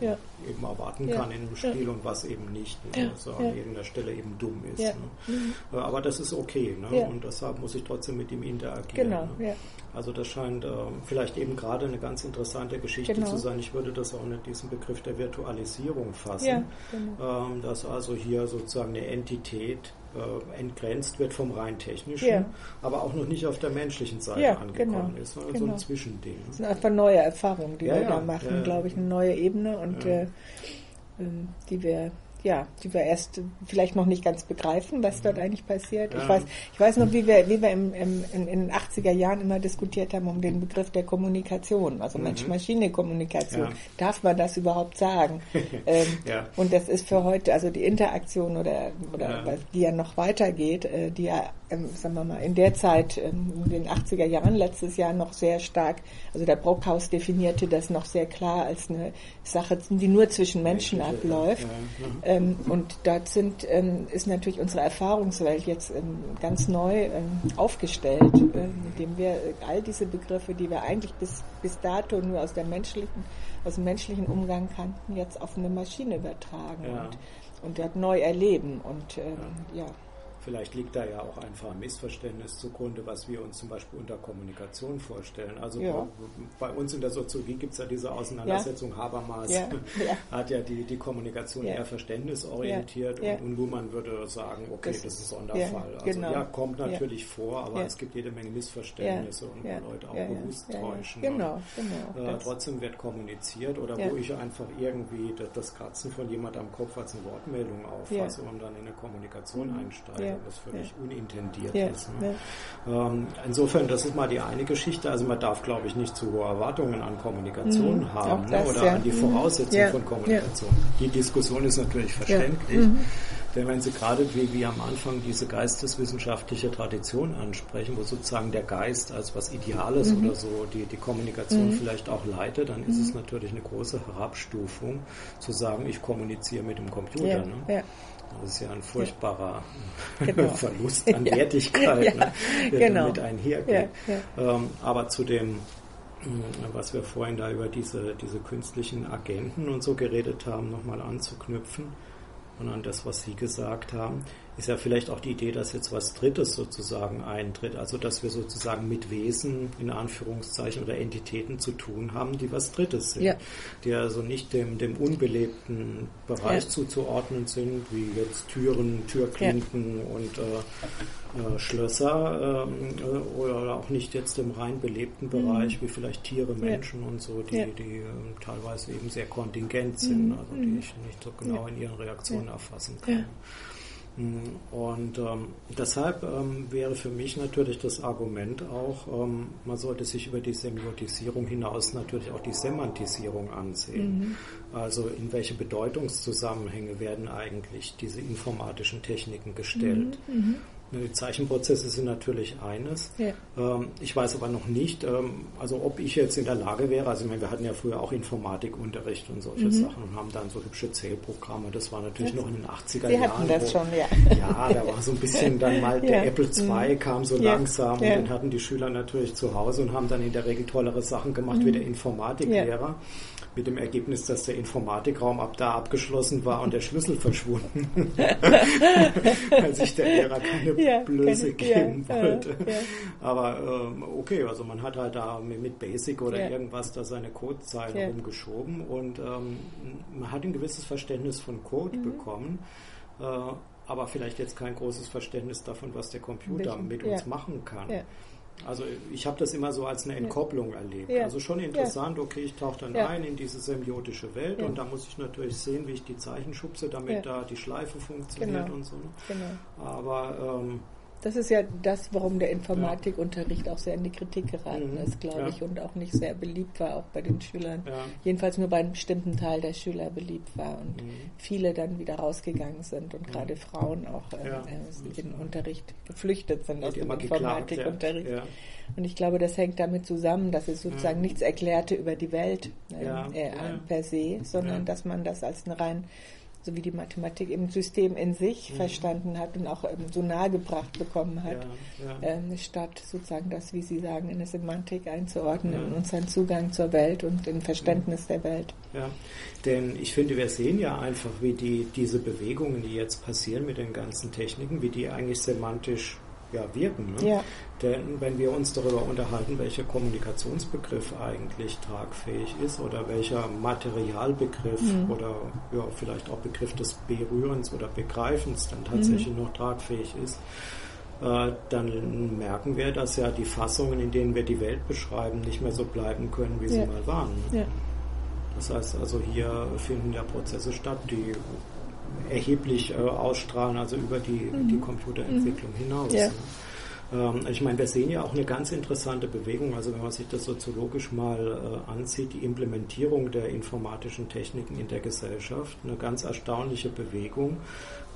S1: ja, eben erwarten kann in einem Spiel und was eben nicht. Ne? Was an irgendeiner Stelle eben dumm ist. Ne? Mhm. Äh, aber das ist okay ne? und deshalb muss ich trotzdem mit ihm interagieren. Genau, ne? Also das scheint äh, vielleicht eben gerade eine ganz interessante Geschichte genau. zu sein. Ich würde das auch unter diesem Begriff der Virtualisierung fassen, genau. ähm, dass also hier sozusagen eine Entität äh, entgrenzt wird vom rein technischen, ja. aber auch noch nicht auf der menschlichen Seite ja, angekommen genau, ist, sondern genau. so ein genau. Zwischending.
S2: Das sind einfach neue Erfahrungen, die ja, wir da machen, glaube ich, eine neue Ebene und äh, ähm, die wir ja, die wir erst vielleicht noch nicht ganz begreifen, was dort eigentlich passiert. Ja. Ich weiß, ich weiß noch, wie wir, wie wir im, im, in, den 80er Jahren immer diskutiert haben um den Begriff der Kommunikation, also mhm. Mensch-Maschine-Kommunikation. Ja. Darf man das überhaupt sagen? ähm, ja. Und das ist für heute, also die Interaktion oder, oder die ja noch weitergeht, äh, die ja, ähm, sagen wir mal, in der Zeit, ähm, in den 80er Jahren, letztes Jahr noch sehr stark, also der Brockhaus definierte das noch sehr klar als eine Sache, die nur zwischen Menschen abläuft. Ähm, und dort sind, ähm, ist natürlich unsere Erfahrungswelt jetzt ähm, ganz neu ähm, aufgestellt, äh, indem wir all diese Begriffe, die wir eigentlich bis, bis dato nur aus der menschlichen, aus dem menschlichen Umgang kannten, jetzt auf eine Maschine übertragen ja. und, und dort neu erleben. Und ja.
S1: Vielleicht liegt da ja auch einfach ein Missverständnis zugrunde, was wir uns zum Beispiel unter Kommunikation vorstellen. Also ja. bei, uns in der Soziologie gibt es ja diese Auseinandersetzung. Ja. Habermas ja. hat ja die, die Kommunikation eher verständnisorientiert und, und Luhmann würde sagen, okay, das, das ist Sonderfall. Also genau. ja, kommt natürlich vor, aber es gibt jede Menge Missverständnisse und Leute auch bewusst täuschen.
S2: Genau, genau.
S1: Äh, trotzdem wird kommuniziert oder wo ich einfach irgendwie das, das Kratzen von jemand am Kopf als eine Wortmeldung auffasse und dann in eine Kommunikation einsteige was völlig ja. unintendiert ja. ist. Ne? Ähm, insofern, das ist mal die eine Geschichte. Also man darf, glaube ich, nicht zu hohe Erwartungen an Kommunikation mhm. haben ne? das, oder an die mhm. Voraussetzungen von Kommunikation. Die Diskussion ist natürlich verständlich. Mhm. Denn wenn Sie gerade wie, wie am Anfang diese geisteswissenschaftliche Tradition ansprechen, wo sozusagen der Geist als was Ideales mhm. oder so die, die Kommunikation mhm. vielleicht auch leitet, dann ist es mhm. natürlich eine große Herabstufung zu sagen, ich kommuniziere mit dem Computer. Ja. Ne? Ja. Das ist ja ein furchtbarer genau. Verlust an Wertigkeit, ja, ne, der genau. damit einhergeht. Ja, ähm, aber zu dem, hm, was wir vorhin da über diese, diese künstlichen Agenten und so geredet haben, nochmal anzuknüpfen und an das, was Sie gesagt haben ist ja vielleicht auch die Idee, dass jetzt was Drittes sozusagen eintritt. Also dass wir sozusagen mit Wesen in Anführungszeichen oder Entitäten zu tun haben, die was Drittes sind. Ja. Die also nicht dem, dem unbelebten Bereich ja. zuzuordnen sind, wie jetzt Türen, Türklinken ja. und äh, äh, Schlösser äh, oder auch nicht jetzt im rein belebten Bereich, mhm. wie vielleicht Tiere, Menschen und so, die, die ähm, teilweise eben sehr kontingent sind, mhm. also die mhm. ich nicht so genau in ihren Reaktionen erfassen kann. Und ähm, deshalb ähm, wäre für mich natürlich das Argument auch, ähm, man sollte sich über die Semiotisierung hinaus natürlich auch die Semantisierung ansehen. Mhm. Also in welche Bedeutungszusammenhänge werden eigentlich diese informatischen Techniken gestellt. Mhm. Mhm. Die Zeichenprozesse sind natürlich eines. Ja. Ähm, ich weiß aber noch nicht, ähm, also ob ich jetzt in der Lage wäre, also ich meine, wir hatten ja früher auch Informatikunterricht und solche mhm. Sachen und haben dann so hübsche Zählprogramme. Das war natürlich das noch in den 80er
S2: wir
S1: Jahren.
S2: Hatten das wo, schon, ja.
S1: ja, da war so ein bisschen dann mal der Apple II mhm. kam so ja. langsam und den hatten die Schüler natürlich zu Hause und haben dann in der Regel tollere Sachen gemacht mhm. wie der Informatiklehrer mit dem Ergebnis, dass der Informatikraum ab da abgeschlossen war und der Schlüssel verschwunden, weil sich der Lehrer keine ja, Blöße geben ja, wollte. Ja, Aber ähm, okay, also man hat halt da mit Basic oder irgendwas da seine Codezeilen rumgeschoben und ähm, man hat ein gewisses Verständnis von Code mhm. bekommen. Äh, aber vielleicht jetzt kein großes Verständnis davon, was der Computer mit uns machen kann. Also ich habe das immer so als eine Entkopplung ja. erlebt. Ja. Also schon interessant, ja. okay, ich tauche dann ein in diese semiotische Welt und da muss ich natürlich sehen, wie ich die Zeichen schubse, damit da die Schleife funktioniert genau. und so. Ne? Genau. Aber ähm,
S2: das ist ja das, warum der Informatikunterricht ja. auch sehr in die Kritik geraten mhm. ist, glaube ja. ich, und auch nicht sehr beliebt war, auch bei den Schülern. Ja. Jedenfalls nur bei einem bestimmten Teil der Schüler beliebt war und mhm. viele dann wieder rausgegangen sind und mhm. gerade Frauen auch äh, äh, in den Unterricht geflüchtet sind aus dem Informatikunterricht. Und ich glaube, das hängt damit zusammen, dass es sozusagen mhm. nichts erklärte über die Welt äh, äh, per se, sondern dass man das als eine rein so wie die Mathematik im System in sich mhm. verstanden hat und auch ähm, so nahegebracht bekommen hat, ja, ja. Ähm, statt sozusagen das, wie Sie sagen, in der Semantik einzuordnen, ja. in unseren Zugang zur Welt und im Verständnis der Welt.
S1: Ja, denn ich finde, wir sehen ja einfach, wie die, diese Bewegungen, die jetzt passieren mit den ganzen Techniken, wie die eigentlich semantisch ja, wirken. Ne? Ja. Denn wenn wir uns darüber unterhalten, welcher Kommunikationsbegriff eigentlich tragfähig ist oder welcher Materialbegriff mhm. oder ja, vielleicht auch Begriff des Berührens oder Begreifens dann tatsächlich mhm. noch tragfähig ist, äh, dann merken wir, dass ja die Fassungen, in denen wir die Welt beschreiben, nicht mehr so bleiben können, wie ja. sie mal waren. Ne? Ja. Das heißt also, hier finden ja Prozesse statt, die erheblich äh, ausstrahlen, also über die, mhm. die Computerentwicklung mhm. hinaus. Ja. Ne? Ähm, ich meine, wir sehen ja auch eine ganz interessante Bewegung, also wenn man sich das soziologisch mal äh, ansieht, die Implementierung der informatischen Techniken in der Gesellschaft, eine ganz erstaunliche Bewegung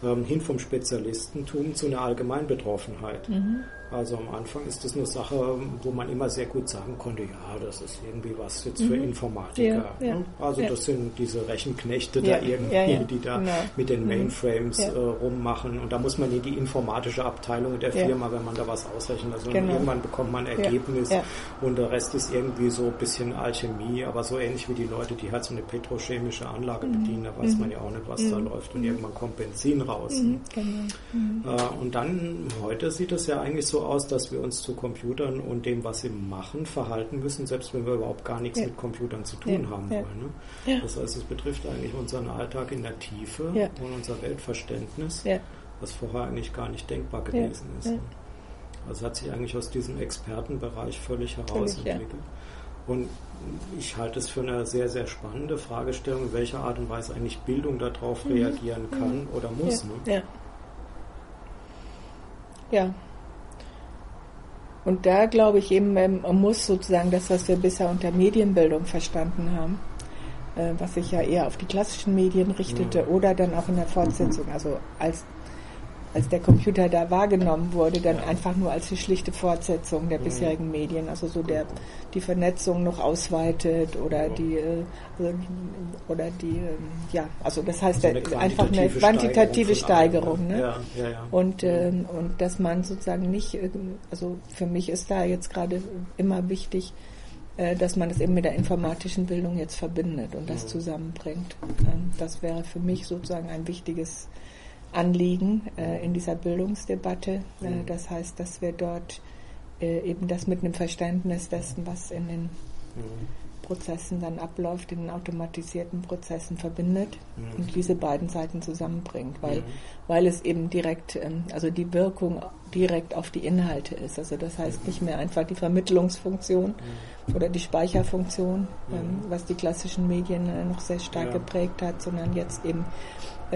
S1: ähm, hin vom Spezialistentum zu einer Allgemeinbetroffenheit. Mhm. Also am Anfang ist das eine Sache, wo man immer sehr gut sagen konnte, ja, das ist irgendwie was jetzt für mhm. Informatiker. Ja, ja, ne? Also ja. das sind diese Rechenknechte da irgendwie, die da genau. mit den mhm. Mainframes äh, rummachen. Und da muss man in die informatische Abteilung der Firma, wenn man da was ausrechnet. Also genau. irgendwann bekommt man ein Ergebnis und der Rest ist irgendwie so ein bisschen Alchemie, aber so ähnlich wie die Leute, die halt so eine petrochemische Anlage mhm. bedienen, da weiß man mhm. ja auch nicht, was da mhm. läuft. Und irgendwann kommt Benzin raus. Genau. Äh, und dann, heute sieht es ja eigentlich so aus, dass wir uns zu Computern und dem, was sie machen, verhalten müssen, selbst wenn wir überhaupt gar nichts ja. mit Computern zu tun ja. haben wollen. Ne? Das heißt, es betrifft eigentlich unseren Alltag in der Tiefe und unser Weltverständnis, was vorher eigentlich gar nicht denkbar gewesen ist. Ne? Also hat sich eigentlich aus diesem Expertenbereich völlig herausentwickelt. Und ich halte es für eine sehr, sehr spannende Fragestellung, in welcher Art und Weise eigentlich Bildung darauf mhm. reagieren kann mhm. oder muss.
S2: Ja. Ne? ja. ja. Und da glaube ich eben, ähm, man muss sozusagen das, was wir bisher unter Medienbildung verstanden haben, äh, was sich ja eher auf die klassischen Medien richtete ja. oder dann auch in der Fortsetzung, also als als der Computer da wahrgenommen wurde, dann ja. einfach nur als die schlichte Fortsetzung der mhm. bisherigen Medien, also so der die Vernetzung noch ausweitet oder ja. die äh, oder die ähm, ja, also das heißt also eine einfach eine quantitative Steigerung, Steigerung ne? Ja, und ähm, und dass man sozusagen nicht, also für mich ist da jetzt gerade immer wichtig, äh, dass man das eben mit der informatischen Bildung jetzt verbindet und das zusammenbringt. Ähm, das wäre für mich sozusagen ein wichtiges Anliegen äh, in dieser Bildungsdebatte. Äh, mhm. das heißt, dass wir dort äh, eben das mit einem Verständnis dessen, was in den mhm. Prozessen dann abläuft, in den automatisierten Prozessen verbindet mhm. und diese beiden Seiten zusammenbringt, weil, mhm. weil es eben direkt, ähm, also die Wirkung direkt auf die Inhalte ist. Also das heißt nicht mehr einfach die Vermittlungsfunktion mhm. oder die Speicherfunktion, ähm, mhm. was die klassischen Medien äh, noch sehr stark ja. geprägt hat, sondern jetzt eben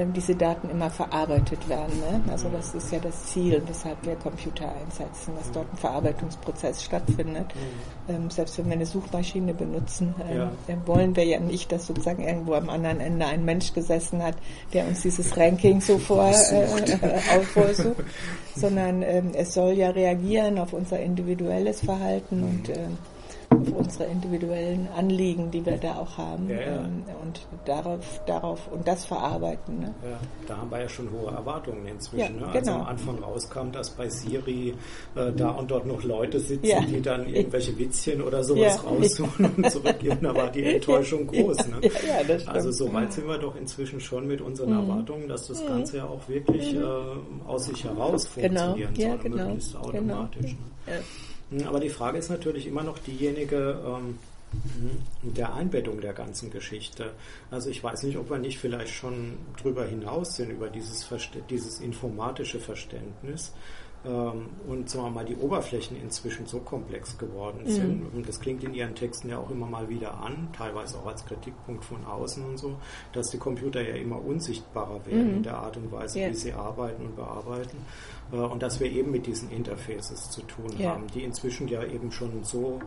S2: diese Daten immer verarbeitet werden. Ne? Also das ist ja das Ziel, weshalb wir Computer einsetzen, dass dort ein Verarbeitungsprozess stattfindet. Mhm. Ähm, selbst wenn wir eine Suchmaschine benutzen, ähm, ja. wollen wir ja nicht, dass sozusagen irgendwo am anderen Ende ein Mensch gesessen hat, der uns dieses Ranking so vor, äh, vorsucht, sondern ähm, es soll ja reagieren auf unser individuelles Verhalten mhm. und ähm, unsere individuellen Anliegen, die wir da auch haben ja, ja. Ähm, und darauf, darauf und das verarbeiten. Ne?
S1: Ja, da haben wir ja schon hohe Erwartungen inzwischen. Ne? Als genau. am Anfang rauskam, dass bei Siri äh, da und dort noch Leute sitzen, die dann irgendwelche Witzchen oder sowas raussuchen und zurückgeben, da war die Enttäuschung groß. Ne? also so weit sind wir doch inzwischen schon mit unseren mhm. Erwartungen, dass das. Ganze ja auch wirklich mhm. äh, aus sich heraus genau. funktionieren genau. soll, genau. möglichst genau. automatisch. Ne? Hm, aber die Frage ist natürlich immer noch diejenige ähm, hm, der Einbettung der ganzen Geschichte. Also ich weiß nicht, ob wir nicht vielleicht schon drüber hinaus sind, über dieses, dieses informatische Verständnis und sagen wir mal, die Oberflächen inzwischen so komplex geworden mhm. sind. Mhm. Und das klingt in Ihren Texten ja auch immer mal wieder an, teilweise auch als Kritikpunkt von außen und so, dass die Computer ja immer unsichtbarer werden mhm. in der Art und Weise, yeah. wie sie arbeiten und bearbeiten. Äh, und dass wir eben mit diesen Interfaces zu tun yeah. haben, die inzwischen ja eben schon so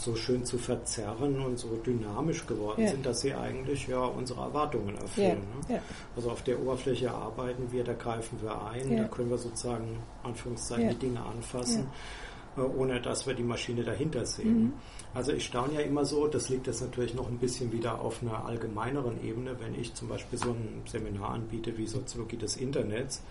S1: so schön zu verzerren und so dynamisch geworden ja. sind, dass sie eigentlich ja unsere Erwartungen erfüllen. Ja. Ne? Ja. Also auf der Oberfläche arbeiten wir, da greifen wir ein, da können wir sozusagen Anführungszeichen die Dinge anfassen, äh, ohne dass wir die Maschine dahinter sehen. Mhm. Also ich staune ja immer so, das liegt jetzt natürlich noch ein bisschen wieder auf einer allgemeineren Ebene, wenn ich zum Beispiel so ein Seminar anbiete wie Soziologie des Internets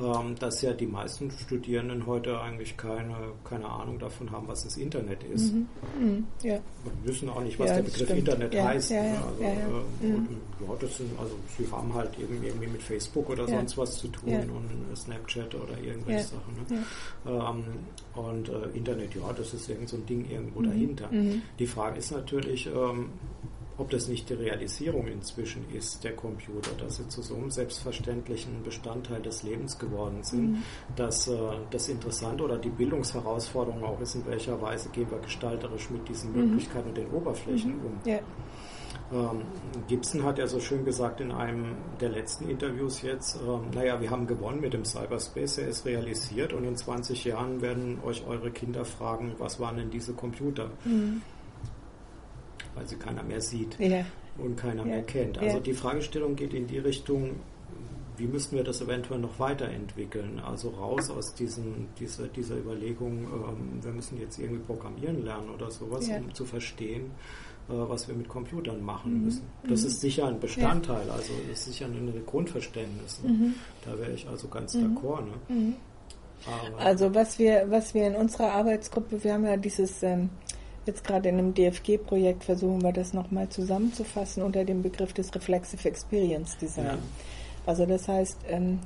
S1: ähm, dass ja die meisten Studierenden heute eigentlich keine, keine Ahnung davon haben, was das Internet ist. Mhm. Mhm. Ja. Wir wissen auch nicht, was ja, der Begriff stimmt. Internet ja, heißt. Ja, ne? also, äh, mhm. ja, das sind, also sie haben halt irgendwie mit Facebook oder sonst was zu tun und Snapchat oder irgendwelche Sachen. Ne? Ähm, und äh, Internet, ja, das ist irgend so ein Ding irgendwo mhm. dahinter. Mhm. Die Frage ist natürlich, ähm, ob das nicht die Realisierung inzwischen ist, der Computer, dass sie zu so einem selbstverständlichen Bestandteil des Lebens geworden sind, mhm. dass äh, das Interessante oder die Bildungsherausforderung auch ist, in welcher Weise gehen wir gestalterisch mit diesen mhm. Möglichkeiten und den Oberflächen mhm. um. Ja. Ähm, Gibson hat ja so schön gesagt in einem der letzten Interviews jetzt, ähm, naja, wir haben gewonnen mit dem Cyberspace, er ist realisiert und in 20 Jahren werden euch eure Kinder fragen, was waren denn diese Computer? Mhm. Weil sie keiner mehr sieht ja. und keiner ja. mehr kennt. Also ja. die Fragestellung geht in die Richtung, wie müssten wir das eventuell noch weiterentwickeln? Also raus aus diesen, dieser, dieser Überlegung, ähm, wir müssen jetzt irgendwie programmieren lernen oder sowas, um zu verstehen, äh, was wir mit Computern machen mhm. müssen. Das mhm. ist sicher ein Bestandteil, also das ist sicher ein Grundverständnis. Ne? Mhm. Da wäre ich also ganz mhm. d'accord. Ne? Mhm.
S2: Also was wir, was wir in unserer Arbeitsgruppe, wir haben ja dieses ähm, jetzt gerade in einem DFG-Projekt versuchen wir das nochmal zusammenzufassen unter dem Begriff des Reflexive Experience Design. Ja. Also das heißt, ähm,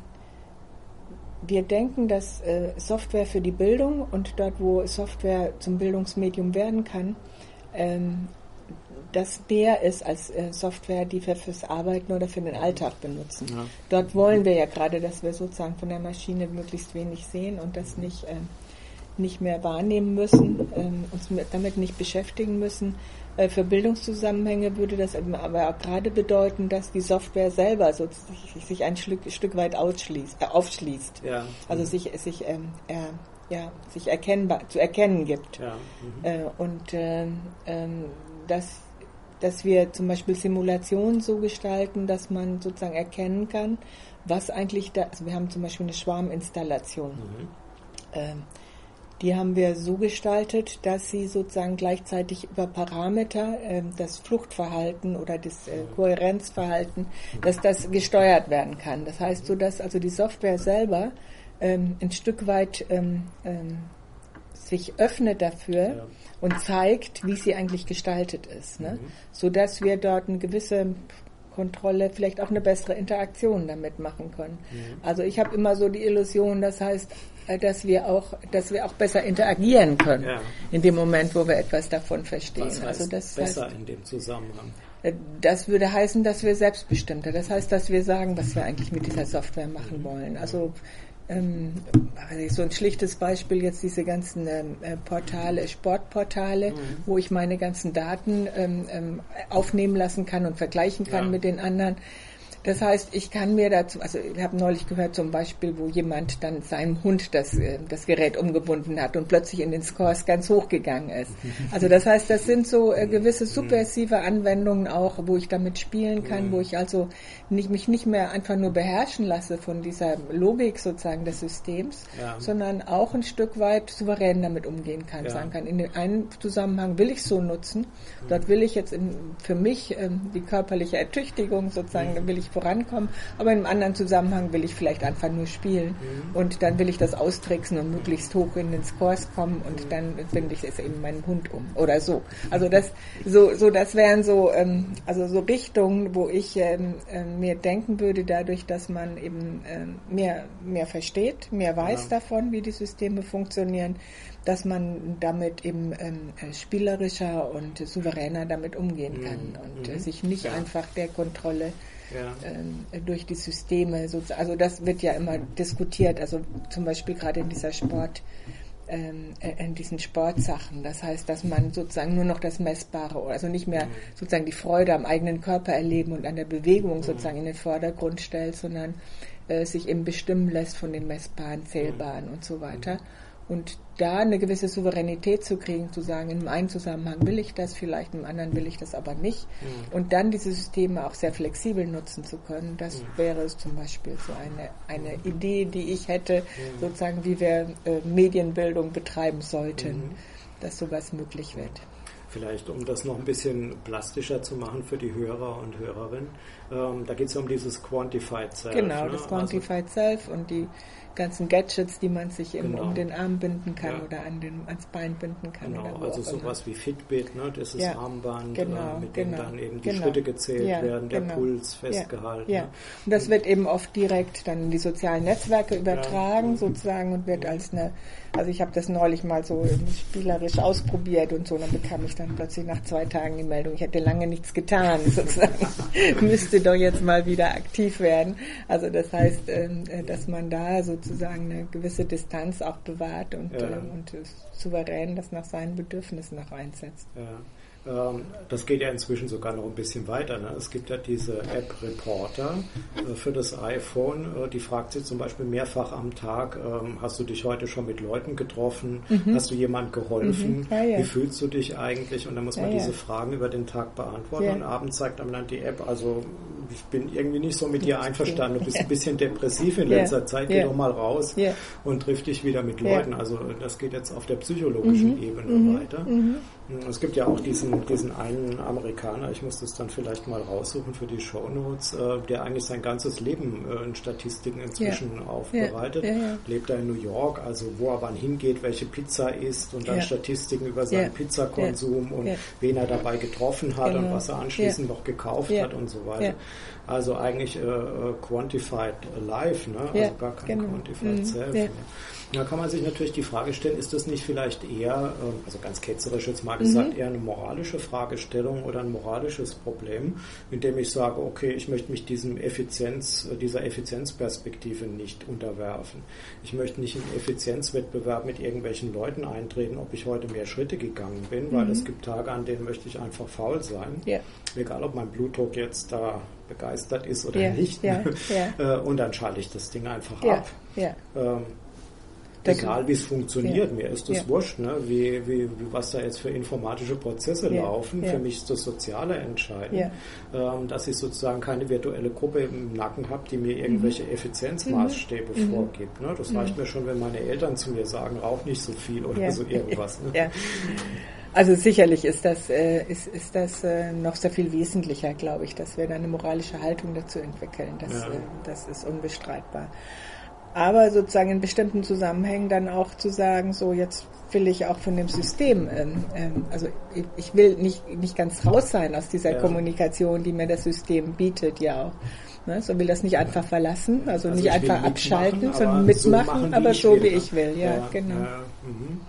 S2: wir denken, dass äh, Software für die Bildung und dort, wo Software zum Bildungsmedium werden kann, ähm, das mehr ist als äh, Software, die wir fürs Arbeiten oder für den Alltag benutzen. Ja. Dort wollen wir ja gerade, dass wir sozusagen von der Maschine möglichst wenig sehen und das nicht, äh, nicht mehr wahrnehmen müssen, äh, uns mit, damit nicht beschäftigen müssen. Äh, für Bildungszusammenhänge würde das aber auch gerade bedeuten, dass die Software selber so sich, ein Stück, Stück weit ausschließt, äh, aufschließt. Ja. Also mhm. sich, sich ähm, ja, sich erkennbar zu erkennen gibt. Ja. Mhm. Äh, und äh, ähm, das dass wir zum Beispiel Simulationen so gestalten, dass man sozusagen erkennen kann, was eigentlich da, also wir haben zum Beispiel eine Schwarminstallation. Mhm. Die haben wir so gestaltet, dass sie sozusagen gleichzeitig über Parameter, äh, das Fluchtverhalten oder das äh. Kohärenzverhalten, dass das gesteuert werden kann. Das heißt so, dass also die Software selber ähm, ein Stück weit ähm, ähm, sich öffnet dafür, ja und zeigt, wie sie eigentlich gestaltet ist, ne? Mhm. sodass wir dort eine gewisse Kontrolle, vielleicht auch eine bessere Interaktion damit machen können. Mhm. Also ich habe immer so die Illusion, das heißt, äh, dass wir auch, dass wir auch besser interagieren können ja. in dem Moment, wo wir etwas davon verstehen.
S1: Was heißt
S2: also
S1: das besser heißt, in dem Zusammenhang.
S2: Äh, das würde heißen, dass wir selbstbestimmter. Das heißt, dass wir sagen, was wir eigentlich mit dieser Software machen wollen. Also ähm, so ein schlichtes Beispiel jetzt diese ganzen ähm, äh, Portale, Sportportale, mhm. wo ich meine ganzen Daten ähm, ähm aufnehmen lassen kann und vergleichen kann ja. mit den anderen. Das heißt, ich kann mir dazu, also ich habe neulich gehört zum Beispiel, wo jemand dann seinem Hund das, äh, das Gerät umgebunden hat und plötzlich in den Scores ganz hochgegangen ist. Also das heißt, das sind so äh, gewisse subversive Anwendungen auch, wo ich damit spielen kann, wo ich also nicht, mich nicht mehr einfach nur beherrschen lasse von dieser Logik sozusagen des Systems, ja. sondern auch ein Stück weit souverän damit umgehen kann, ja. sagen kann. In den einen Zusammenhang will ich so nutzen, dort will ich jetzt in, für mich ähm, die körperliche Ertüchtigung sozusagen, da will ich vorankommen, aber in einem anderen Zusammenhang will ich vielleicht einfach nur spielen mhm. und dann will ich das austricksen und möglichst hoch in den Scores kommen und mhm. dann finde ich es eben meinen Hund um oder so. Also das, so, so das wären so, ähm, also so Richtungen, wo ich ähm, äh, mir denken würde, dadurch, dass man eben ähm, mehr, mehr versteht, mehr weiß ja. davon, wie die Systeme funktionieren, dass man damit eben ähm, äh, spielerischer und souveräner damit umgehen kann mhm. und äh, sich nicht ja. einfach der Kontrolle ja. ähm, durch die Systeme. Also das wird ja immer diskutiert, also zum Beispiel gerade in dieser Sport, ähm, äh, in diesen Sportsachen. Das heißt, dass man sozusagen nur noch das Messbare, also nicht mehr mhm. sozusagen die Freude am eigenen Körper erleben und an der Bewegung mhm. sozusagen in den Vordergrund stellt, sondern äh, sich eben bestimmen lässt von den Messbaren, Zählbaren und so weiter. Und da eine gewisse Souveränität zu kriegen, zu sagen, in einem Zusammenhang will ich das, vielleicht im anderen will ich das aber nicht. Mhm. Und dann diese Systeme auch sehr flexibel nutzen zu können, das mhm. wäre es zum Beispiel so eine, eine Idee, die ich hätte, mhm. sozusagen, wie wir äh, Medienbildung betreiben sollten, mhm. dass sowas möglich wird.
S1: Vielleicht, um das noch ein bisschen plastischer zu machen für die Hörer und Hörerinnen, ähm, da geht es um dieses Quantified Self.
S2: Genau, ne? das Quantified also, Self und die ganzen Gadgets, die man sich genau. um den Arm binden kann ja. oder an den, ans Bein binden kann.
S1: Genau, also sowas wie Fitbit, ne? das ist ja. Armband, genau, äh, mit genau. dem dann eben die genau. Schritte gezählt ja, werden, der genau. Puls festgehalten.
S2: Ja. Und das wird eben oft direkt dann in die sozialen Netzwerke übertragen sozusagen und wird als eine also ich habe das neulich mal so spielerisch ausprobiert und so, dann bekam ich dann plötzlich nach zwei Tagen die Meldung, ich hätte lange nichts getan, sozusagen. Müsste doch jetzt mal wieder aktiv werden. Also das heißt, ähm, äh, dass man da sozusagen eine gewisse Distanz auch bewahrt und, ja. Ähm, und souverän das nach seinen Bedürfnissen auch einsetzt.
S1: Ja. Ähm, das geht ja inzwischen sogar noch ein bisschen weiter. Ne? Es gibt ja diese App Reporter äh, für das iPhone. Äh, die fragt sich zum Beispiel mehrfach am Tag, ähm, hast du dich heute schon mit Leuten getroffen? Mhm. Hast du jemand geholfen? Mhm. Ja, ja. Wie fühlst du dich eigentlich? Und dann muss man diese Fragen über den Tag beantworten. Und abends zeigt einem dann die App, also ich bin irgendwie nicht so mit dir einverstanden. Du bist ein bisschen depressiv in letzter Zeit. Geh doch mal raus und triff dich wieder mit Leuten. Also das geht jetzt auf der psychologischen mhm. Ebene mhm. weiter. Mhm. Es gibt ja auch diesen, diesen einen Amerikaner, ich muss das dann vielleicht mal raussuchen für die Shownotes, äh, der eigentlich sein ganzes Leben äh, in Statistiken inzwischen ja. aufbereitet. Ja, ja, Lebt er in New York, also wo er wann hingeht, welche Pizza isst und dann Statistiken über seinen Pizzakonsum und wen er dabei getroffen hat genau. und was er anschließend noch gekauft hat und so weiter. Also eigentlich äh, äh Quantified Life, ne? also gar kein genau. Quantified mhm. Self. Da kann man sich natürlich die Frage stellen, ist das nicht vielleicht eher, ähm, also ganz ketzerisch jetzt mal gesagt, mhm. eher eine moralische Fragestellung oder ein moralisches Problem, indem ich sage, okay, ich möchte mich diesem Effizienz, äh, dieser Effizienzperspektive nicht unterwerfen. Ich möchte nicht in Effizienzwettbewerb mit irgendwelchen Leuten eintreten, ob ich heute mehr Schritte gegangen bin, weil mhm. es gibt Tage, an denen möchte ich einfach faul sein. Ja. Egal, ob mein Blutdruck jetzt da begeistert ist oder ja, nicht. Ja. Äh, und dann schalte ich das Ding einfach ab. Ähm, egal wie es funktioniert, ja. mir ist das ja. wurscht, ne? wie, wie, was da jetzt für informatische Prozesse ja. laufen. Für mich ist das Soziale entscheidend, ähm, dass ich sozusagen keine virtuelle Gruppe im Nacken habe, die mir irgendwelche mhm. Effizienzmaßstäbe mhm. vorgibt. Ne? Das mhm. reicht mir schon, wenn meine Eltern zu mir sagen, rauch nicht so viel oder so irgendwas. Ne?
S2: Also sicherlich ist das, äh, ist, ist das äh, noch sehr viel wesentlicher, glaube ich, dass wir da eine moralische Haltung dazu entwickeln. Das, äh, das ist unbestreitbar aber sozusagen in bestimmten Zusammenhängen dann auch zu sagen, so jetzt will ich auch von dem System, ähm, ähm, also ich, ich, will nicht, nicht ganz raus sein aus dieser ja. Kommunikation, die mir das System bietet, ja auch. Ne? So will das nicht einfach verlassen, also, also nicht einfach abschalten, sondern mitmachen, so machen, aber so wie ich will, ja, ja genau. Ja, mhm.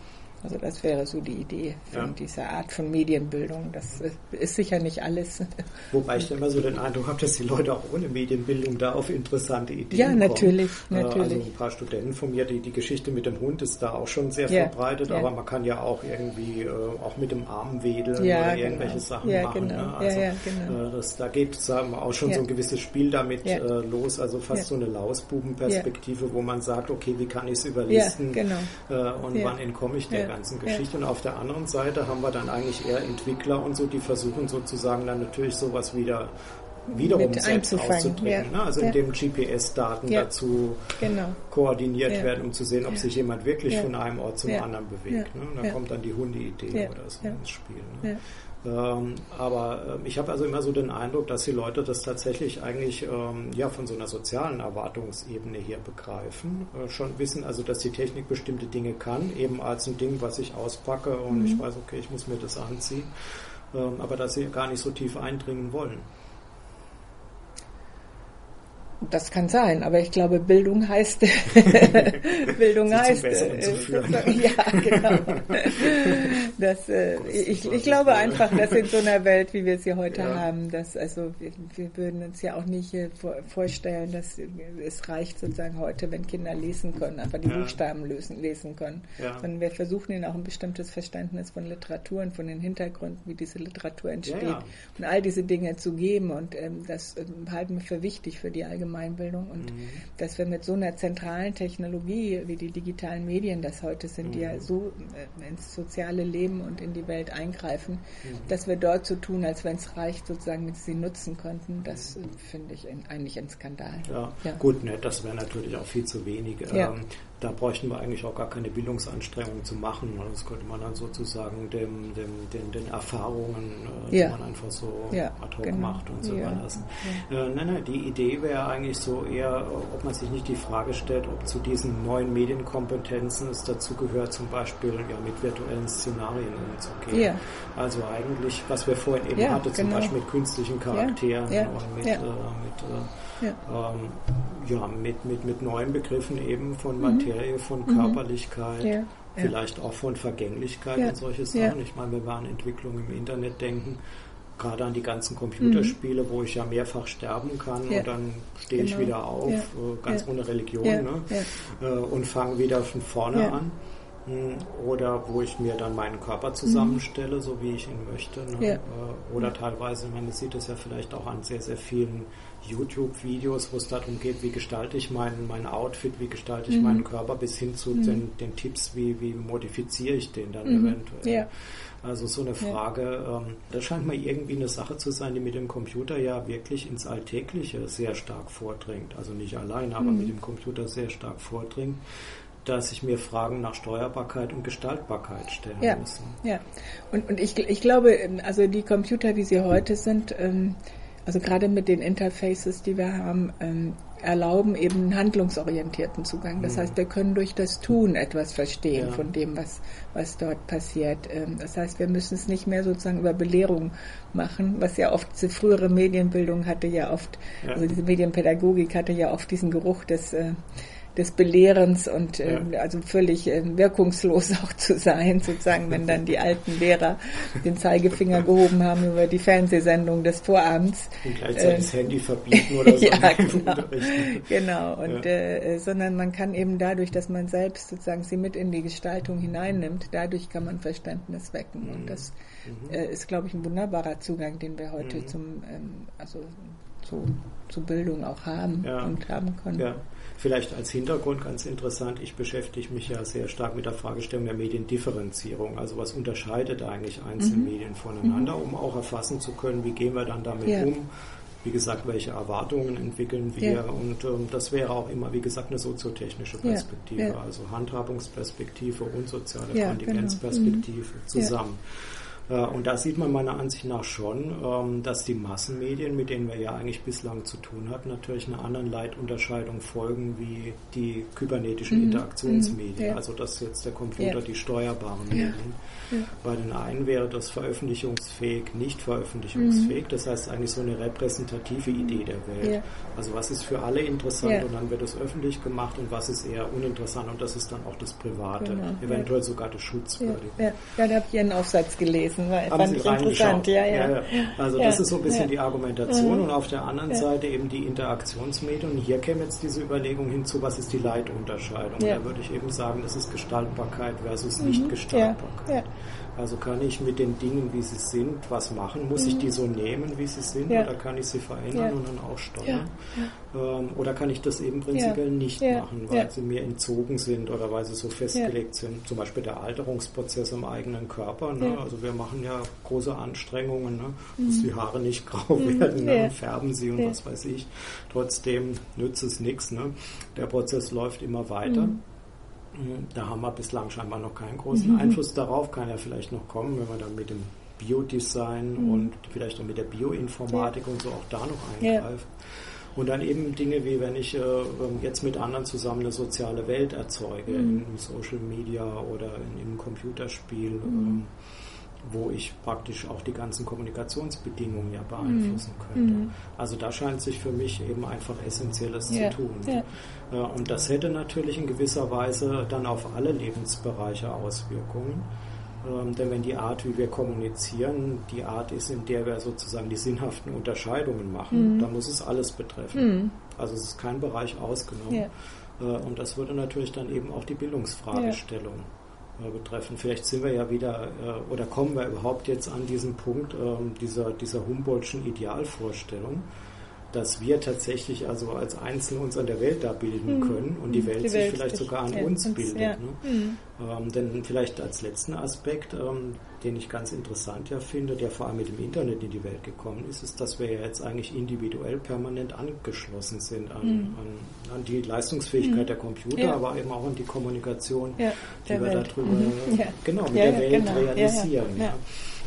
S2: Also das wäre so die Idee von ja. dieser Art von Medienbildung. Das ist sicher nicht alles.
S1: Wobei ich immer so den Eindruck habe, dass die Leute auch ohne Medienbildung da auf interessante Ideen
S2: ja,
S1: kommen.
S2: Ja, natürlich, natürlich.
S1: Also ein paar Studenten von mir, die, die Geschichte mit dem Hund ist da auch schon sehr ja, verbreitet, aber man kann ja auch irgendwie äh, auch mit dem Arm wedeln oder genau. irgendwelche Sachen machen. Genau. Ne? Also, genau. äh, das, da geht sagen wir, auch schon so ein gewisses Spiel damit äh, los, also fast so eine Lausbubenperspektive, wo man sagt, okay, wie kann ich es überlisten genau. Äh, und wann entkomme ich der ganzen Geschichte. Ja. Und auf der anderen Seite haben wir dann eigentlich eher Entwickler und so, die versuchen sozusagen dann natürlich sowas wieder wiederum Mit selbst auszudrücken. Ja. Ne? Also ja. indem GPS-Daten ja. dazu genau. koordiniert werden, um zu sehen, ob sich jemand wirklich von einem Ort zum anderen bewegt. Ne? Und da kommt dann die Hunde-Idee oder so ins Spiel. Ne? Ähm, aber äh, ich habe also immer so den Eindruck, dass die Leute das tatsächlich eigentlich ähm, ja von so einer sozialen Erwartungsebene hier begreifen, äh, schon wissen also, dass die Technik bestimmte Dinge kann, eben als ein Ding, was ich auspacke und mhm. ich weiß, okay, ich muss mir das anziehen, ähm, aber dass sie gar nicht so tief eindringen wollen.
S2: Das kann sein, aber ich glaube, Bildung heißt Bildung Sie heißt äh, ja genau. Das, äh, ich, ich glaube einfach, dass in so einer Welt, wie wir sie heute ja. haben, dass also wir, wir, würden uns ja auch nicht äh, vorstellen, dass es reicht sozusagen heute, wenn Kinder lesen können, einfach die ja. Buchstaben lösen, lesen können, ja. sondern wir versuchen ihnen auch ein bestimmtes Verständnis von Literatur und von den Hintergründen, wie diese Literatur entsteht und all diese Dinge zu geben und ähm, das ähm, halten wir für wichtig für die allgemeine Allgemeinbildung und mhm. dass wir mit so einer zentralen Technologie wie die digitalen Medien das heute sind, mhm. die ja mhm. so äh, ins soziale Leben und in die Welt eingreifen, mhm. dass wir dort so tun, als wenn es reicht, sozusagen mit sie nutzen könnten, das mhm. finde ich in, eigentlich ein Skandal.
S1: Ja, ja. gut, ne, das wäre natürlich auch viel zu wenig. Ja. Ähm, da bräuchten wir eigentlich auch gar keine Bildungsanstrengungen zu machen. Das könnte man dann sozusagen dem, dem, den, den Erfahrungen, äh, ja. die man einfach so ja, ad hoc genau. macht und so ja. überlassen. Ja. Äh, nein, nein, die Idee wäre eigentlich so eher, ob man sich nicht die Frage stellt, ob zu diesen neuen Medienkompetenzen es dazu gehört, zum Beispiel ja, mit virtuellen Szenarien umzugehen. Ja. Also eigentlich, was wir vorhin eben hatten, zum genau. Beispiel mit künstlichen Charakteren und mit, äh, mit äh, ja. Ähm, ja, mit, mit, mit neuen Begriffen eben von mhm. Materie, von mhm. Körperlichkeit, ja. vielleicht auch von Vergänglichkeit und solche Sachen. Ich meine, wenn wir an Entwicklung im Internet denken, gerade an die ganzen Computerspiele, mhm. wo ich ja mehrfach sterben kann ja. und dann stehe genau. ich wieder auf, ja. Äh, ganz ja. ohne Religion, ne? Äh, und fange wieder von vorne an. hm, oder wo ich mir dann meinen Körper zusammenstelle, mhm. so wie ich ihn möchte. Ne? Äh, oder teilweise, man sieht es ja vielleicht auch an sehr, sehr vielen YouTube-Videos, wo es darum geht, wie gestalte ich mein, mein Outfit, wie gestalte ich mhm. meinen Körper, bis hin zu mhm. den, den, Tipps, wie, wie modifiziere ich den dann mhm. eventuell. Ja. Also so eine Frage, ja. ähm, das scheint mir irgendwie eine Sache zu sein, die mit dem Computer ja wirklich ins Alltägliche sehr stark vordringt. Also nicht allein, aber mhm. mit dem Computer sehr stark vordringt dass ich mir Fragen nach Steuerbarkeit und Gestaltbarkeit stellen
S2: ja,
S1: muss.
S2: Ja, und, und ich, ich glaube, ähm, also die Computer, wie sie heute sind, ähm, also gerade mit den Interfaces, die wir haben, ähm, erlauben eben einen handlungsorientierten Zugang. Das mhm. heißt, wir können durch das Tun etwas verstehen ja. von dem, was, was dort passiert. Ähm, das heißt, wir müssen es nicht mehr sozusagen über Belehrung machen, was ja oft, diese frühere Medienbildung hatte ja oft, ja. also diese Medienpädagogik hatte ja oft diesen Geruch des äh, des Belehrens und äh, ja. also völlig äh, wirkungslos auch zu sein, sozusagen, wenn dann die alten Lehrer den Zeigefinger gehoben haben über die Fernsehsendung des Vorabends.
S1: Und gleichzeitig äh, das Handy verbieten oder so.
S2: ja, genau. genau. Und, ja. äh, sondern man kann eben dadurch, dass man selbst sozusagen sie mit in die Gestaltung hineinnimmt, dadurch kann man Verständnis wecken. Mhm. Und das mhm. äh, ist, glaube ich, ein wunderbarer Zugang, den wir heute mhm. zum, ähm, also zu, zu Bildung auch haben ja. und haben können.
S1: Ja. Vielleicht als Hintergrund ganz interessant, ich beschäftige mich ja sehr stark mit der Fragestellung der Mediendifferenzierung. Also was unterscheidet eigentlich einzelne mhm. Medien voneinander, um auch erfassen zu können, wie gehen wir dann damit ja. um. Wie gesagt, welche Erwartungen entwickeln wir? Ja. Und ähm, das wäre auch immer, wie gesagt, eine soziotechnische Perspektive, ja. also Handhabungsperspektive und soziale Kontingenzperspektive genau. zusammen. Äh, und da sieht man meiner Ansicht nach schon, ähm, dass die Massenmedien, mit denen wir ja eigentlich bislang zu tun hatten, natürlich einer anderen Leitunterscheidung folgen wie die kybernetischen mhm. Interaktionsmedien. Mhm. Also dass jetzt der Computer die steuerbaren Medien. Bei den einen wäre das veröffentlichungsfähig, nicht veröffentlichungsfähig. Mhm. Das heißt eigentlich so eine repräsentative Idee der Welt. Also was ist für alle interessant und dann wird es öffentlich gemacht und was ist eher uninteressant und das ist dann auch das Private, genau. eventuell sogar das Schutzwürdige.
S2: Ja, ja. da habe ich Ihren Aufsatz gelesen,
S1: weil Haben fand ich interessant. Ja, ja. ja, Also das ist so ein bisschen die Argumentation mhm. und auf der anderen Seite eben die Interaktionsmedien. Und hier käme jetzt diese Überlegung hinzu, was ist die Leitunterscheidung? Da würde ich eben sagen, das ist Gestaltbarkeit versus mhm. Nicht-Gestaltbarkeit. Also kann ich mit den Dingen, wie sie sind, was machen? Muss mhm. ich die so nehmen, wie sie sind, ja. oder kann ich sie verändern ja. und dann auch steuern? Ja. Ähm, oder kann ich das eben prinzipiell nicht machen, weil sie mir entzogen sind oder weil sie so festgelegt sind? Zum Beispiel der Alterungsprozess im eigenen Körper. Ne? Also wir machen ja große Anstrengungen, ne? dass mhm. die Haare nicht grau mhm. werden ne? und färben sie und was weiß ich. Trotzdem nützt es nichts. Ne? Der Prozess läuft immer weiter. Da haben wir bislang scheinbar noch keinen großen mhm. Einfluss darauf, kann ja vielleicht noch kommen, wenn man dann mit dem Biodesign mhm. und vielleicht auch mit der Bioinformatik ja. und so auch da noch eingreift. Ja. Und dann eben Dinge wie, wenn ich äh, ähm, jetzt mit anderen zusammen eine soziale Welt erzeuge, mhm. in Social Media oder in, im Computerspiel. Mhm. Ähm, wo ich praktisch auch die ganzen Kommunikationsbedingungen ja beeinflussen mhm. könnte. Mhm. Also da scheint sich für mich eben einfach Essentielles ja. zu tun. Ja. Äh, und das hätte natürlich in gewisser Weise dann auf alle Lebensbereiche Auswirkungen. Ähm, denn wenn die Art, wie wir kommunizieren, die Art ist, in der wir sozusagen die sinnhaften Unterscheidungen machen, mhm. dann muss es alles betreffen. Mhm. Also es ist kein Bereich ausgenommen. Ja. Äh, und das würde natürlich dann eben auch die Bildungsfragestellung äh, betreffen. Vielleicht sind wir ja wieder äh, oder kommen wir überhaupt jetzt an diesen Punkt ähm, dieser, dieser Humboldtschen Idealvorstellung, dass wir tatsächlich also als Einzelne uns an der Welt da bilden mhm. können und die Welt die sich Welt vielleicht sogar an ja, uns, bildet. Ja. Ne? Mhm. Ähm, denn vielleicht als letzten Aspekt, ähm, den ich ganz interessant ja finde, der vor allem mit dem Internet in die Welt gekommen ist, ist, dass wir ja jetzt eigentlich individuell permanent angeschlossen sind an, mhm. an, an die Leistungsfähigkeit mhm. der Computer, ja. aber eben auch an die Kommunikation, die wir Welt. darüber mhm. genau mit der Welt genau. realisieren.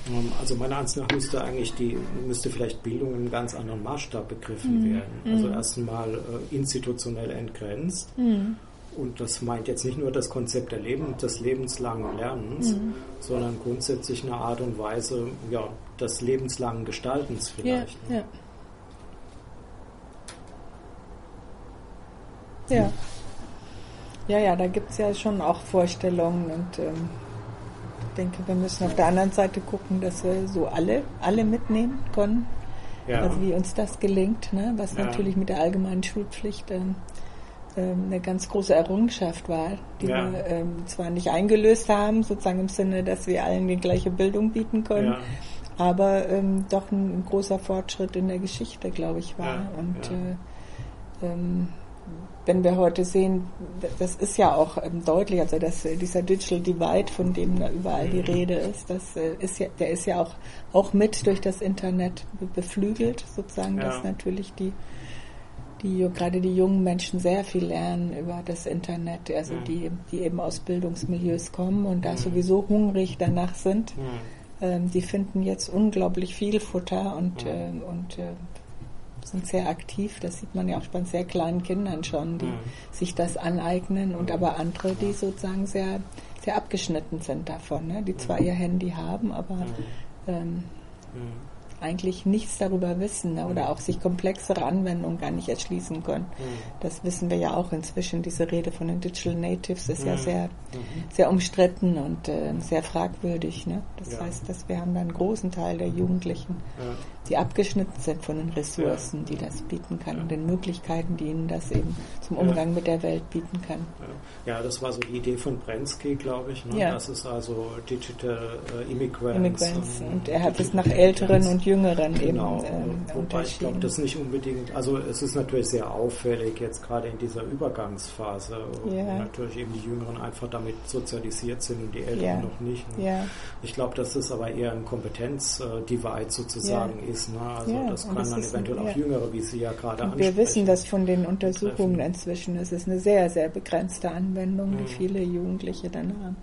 S1: Ähm, also meiner Ansicht nach müsste eigentlich die, müsste vielleicht Bildung in einem ganz anderen Maßstab begriffen mhm. werden. Also mhm. erstmal äh, institutionell entgrenzt. Mhm. Und das meint jetzt nicht nur das Konzept der Leben, des lebenslangen Lernens, mhm. sondern grundsätzlich eine Art und Weise ja, des lebenslangen Gestaltens vielleicht.
S2: Ja, ne? ja. ja. Ja, ja, da gibt es ja schon auch Vorstellungen und ähm, denke, wir müssen auf der anderen Seite gucken, dass wir so alle, alle mitnehmen können. Ja. Also wie uns das gelingt, ne? was ja. natürlich mit der allgemeinen Schulpflicht ähm, ähm, eine ganz große Errungenschaft war, die ja. wir ähm, zwar nicht eingelöst haben, sozusagen im Sinne, dass wir allen die gleiche Bildung bieten können, aber ähm, doch ein, ein, großer Fortschritt in der Geschichte, glaube ich, war. Und äh, ähm, wenn wir heute sehen, das ist ja auch ähm, deutlich, also dass äh, dieser Digital Divide, von dem da überall die mhm. Rede ist, das äh, ist ja, der ist ja auch, auch mit durch das Internet beflügelt, sozusagen, dass natürlich die die gerade die jungen Menschen sehr viel lernen über das Internet, also mhm. die, die eben aus Bildungsmilieus kommen und da mhm. sowieso hungrig danach sind. Ähm, die finden jetzt unglaublich viel Futter und, äh, und äh, sind sehr aktiv. Das sieht man ja auch bei sehr kleinen Kindern schon, die mhm. sich das aneignen und aber andere, die sozusagen sehr, sehr abgeschnitten sind davon, ne? die zwar ihr Handy haben, aber ähm, eigentlich nichts darüber wissen ne? oder auch sich komplexere Anwendungen gar nicht erschließen können. Mhm. Das wissen wir ja auch inzwischen. Diese Rede von den Digital Natives ist mhm. ja sehr, mhm. sehr umstritten und äh, sehr fragwürdig. Ne? Das ja. heißt, dass wir haben da einen großen Teil der Jugendlichen, ja. Die abgeschnitten sind von den Ressourcen, ja. die das bieten kann und den Möglichkeiten, die ihnen das eben zum Umgang mit der Welt bieten kann.
S1: Ja, das war so die Idee von Brensky, glaube ich. Ne? Das ist also Digital äh, Immigrants.
S2: Immigrants. Und, und er hat es nach Älteren und Jüngeren
S1: genau. eben ähm, Wobei ich glaube, das nicht unbedingt, also es ist natürlich sehr auffällig jetzt gerade in dieser Übergangsphase, wo natürlich eben die Jüngeren einfach damit sozialisiert sind und die Älteren noch nicht. Ne? Ich glaube, dass das aber eher ein Kompetenz-Divide sozusagen ist. Ne? Also das kann das dann eventuell auch Jüngere, wie Sie ja gerade ansprechen.
S2: Wir wissen das von den Untersuchungen betreffen. inzwischen. Es ist eine sehr, sehr begrenzte Anwendung, die mhm. viele Jugendliche dann haben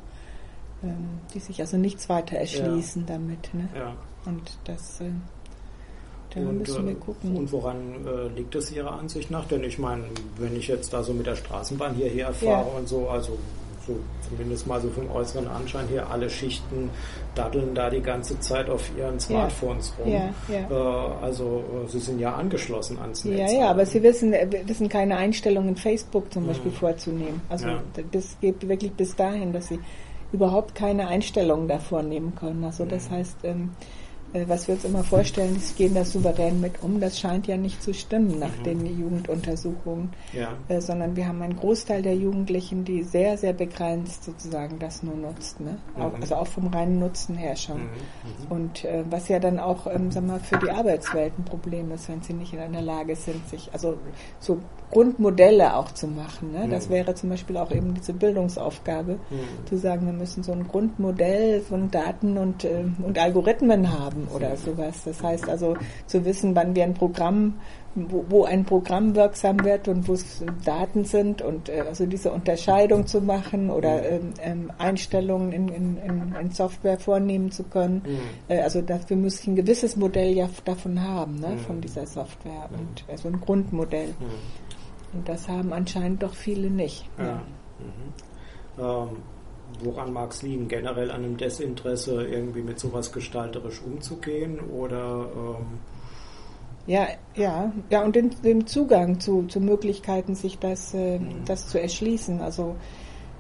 S2: ähm, die sich also nichts weiter erschließen ja. damit. Ne? Ja. Und das, äh,
S1: und, müssen wir äh, gucken. Und woran äh, liegt das Ihrer Ansicht nach? Denn ich meine, wenn ich jetzt da so mit der Straßenbahn hierher fahre ja. und so, also so zumindest mal so vom äußeren Anschein her, alle Schichten daddeln da die ganze Zeit auf ihren Smartphones ja. rum. Ja, ja. Äh, also äh, sie sind ja angeschlossen ans
S2: Netz. Ja, ja, aber sie wissen, äh, wissen keine Einstellungen Facebook zum Beispiel mhm. vorzunehmen. Also das geht wirklich bis dahin, dass sie überhaupt keine Einstellungen davor nehmen können. Also das mhm. heißt, ähm, äh, was wir uns immer vorstellen, sie gehen da souverän mit um, das scheint ja nicht zu stimmen nach mhm. den Jugenduntersuchungen, ja. äh, sondern wir haben einen Großteil der Jugendlichen, die sehr, sehr begrenzt sozusagen das nur nutzt, ne? Mhm. Auch, also auch vom reinen Nutzen her schon. Mhm. mhm. Und äh, was ja dann auch, ähm, sag mal, für die Arbeitswelt ein Problem ist, wenn sie nicht in einer Lage sind, sich, also so Grundmodelle auch zu machen. Ne? Das mhm. wäre zum Beispiel auch eben diese Bildungsaufgabe, mhm. zu sagen, wir müssen so ein Grundmodell von Daten und, äh, und Algorithmen haben oder sowas. Das heißt also zu wissen, wann wir ein Programm, wo, wo ein Programm wirksam wird und wo es Daten sind und äh, also diese Unterscheidung zu machen oder mhm. ähm, Einstellungen in, in, in, in, Software vornehmen zu können. Mhm. Äh, also dafür muss ich ein gewisses Modell ja davon haben, ne, von dieser Software und also ein Grundmodell. Und das haben anscheinend doch viele nicht. Ja.
S1: Mhm. Ähm, woran mag es liegen? Generell an einem Desinteresse, irgendwie mit sowas gestalterisch umzugehen oder ähm
S2: ja, ja, ja, und den, den Zugang zu, zu Möglichkeiten, sich das, äh, mhm. das zu erschließen. Also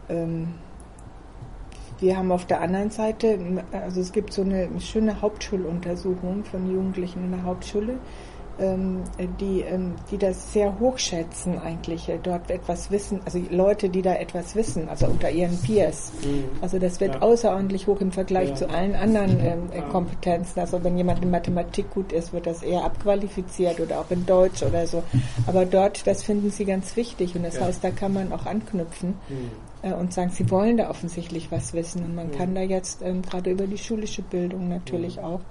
S2: ähm, wir haben auf der anderen Seite, also es gibt so eine schöne Hauptschuluntersuchung von Jugendlichen in der Hauptschule, die, ähm, die das sehr hochschätzen eigentlich, äh, dort etwas wissen, also Leute, die da etwas wissen, also unter ihren Peers. Mhm. Also das wird ja. außerordentlich hoch im Vergleich ja. zu allen anderen ähm, ja. Kompetenzen. Also wenn jemand in Mathematik gut ist, wird das eher abqualifiziert oder auch in Deutsch oder so. Aber dort, das finden sie ganz wichtig und das heißt, da kann man auch anknüpfen. Mhm. Äh, und sagen, sie wollen da offensichtlich was wissen. Und man mhm. kann da jetzt ähm, gerade über die schulische Bildung natürlich mhm. auch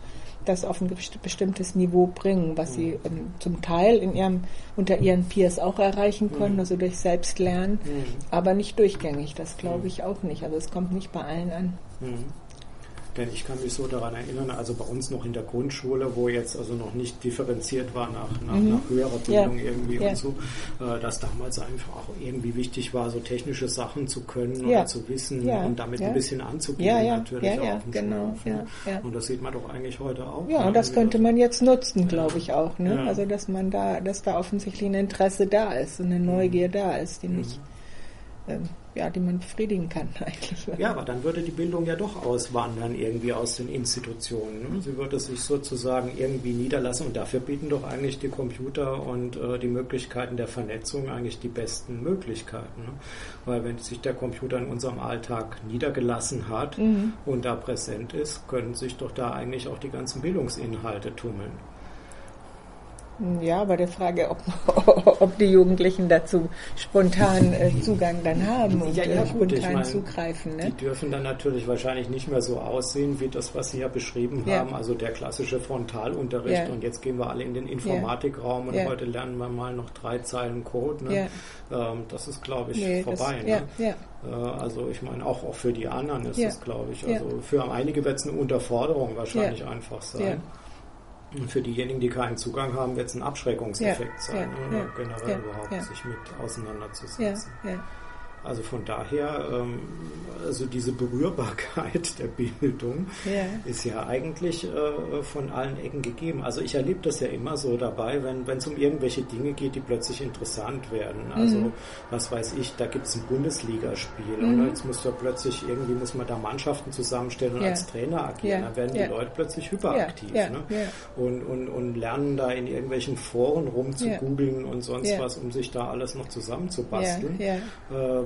S2: das auf ein bestimmtes Niveau bringen, was sie ähm, zum Teil in ihrem, unter ihren Peers auch erreichen können, mhm. also durch Selbstlernen, mhm. aber nicht durchgängig. Das glaube ich auch nicht. Also es kommt nicht bei allen an. Mhm.
S1: Denn ich kann mich so daran erinnern, also bei uns noch in der Grundschule, wo jetzt also noch nicht differenziert war nach, nach, mhm. nach höherer Bildung ja. irgendwie ja. und so, äh, dass damals einfach auch irgendwie wichtig war, so technische Sachen zu können ja. oder zu wissen und damit ein bisschen anzugehen natürlich
S2: auch. Ja, genau.
S1: Ja, Und das sieht man doch eigentlich heute auch.
S2: Ja, und das könnte man jetzt nutzen, glaube ich auch. Ne? Also dass man da, dass da offensichtlich ein Interesse da ist und eine Neugier da ist, die nicht ähm, ja, die man befriedigen kann eigentlich.
S1: Ja, aber dann würde die Bildung ja doch auswandern irgendwie aus den Institutionen. Ne? Sie würde sich sozusagen irgendwie niederlassen und dafür bieten doch eigentlich die Computer und äh, die Möglichkeiten der Vernetzung eigentlich die besten Möglichkeiten. Ne? Weil wenn sich der Computer in unserem Alltag niedergelassen hat mhm. und da präsent ist, können sich doch da eigentlich auch die ganzen Bildungsinhalte tummeln.
S2: Ja, bei der Frage, ob, ob die Jugendlichen dazu spontan äh, Zugang dann haben und ja, ja, äh, spontan ich mein, zugreifen.
S1: Ne? Die dürfen dann natürlich wahrscheinlich nicht mehr so aussehen wie das, was Sie ja beschrieben ja. haben, also der klassische Frontalunterricht. Und jetzt gehen wir alle in den Informatikraum und heute lernen wir mal noch drei Zeilen Code. Ne? Ähm, das ist, glaube ich, nee, vorbei. Das, ne? Äh, also ich meine, auch, auch für die anderen ist es, glaube ich. Also für einige wird es eine Unterforderung wahrscheinlich einfach sein. Und für diejenigen, die keinen Zugang haben, wird es ein Abschreckungseffekt ja, sein, ja, ja, generell überhaupt sich mit auseinanderzusetzen. Also von daher, ähm, also diese Berührbarkeit der Bildung ja. ist ja eigentlich äh, von allen Ecken gegeben. Also ich erlebe das ja immer so dabei, wenn es um irgendwelche Dinge geht, die plötzlich interessant werden. Also mhm. was weiß ich, da gibt es ein Bundesligaspiel mhm. und jetzt muss da plötzlich irgendwie muss man da Mannschaften zusammenstellen und ja. als Trainer agieren. Ja. Dann werden die Leute plötzlich hyperaktiv ne? Und, und, und lernen da in irgendwelchen Foren rumzugoogeln und sonst was, um sich da alles noch zusammenzubasteln. Äh,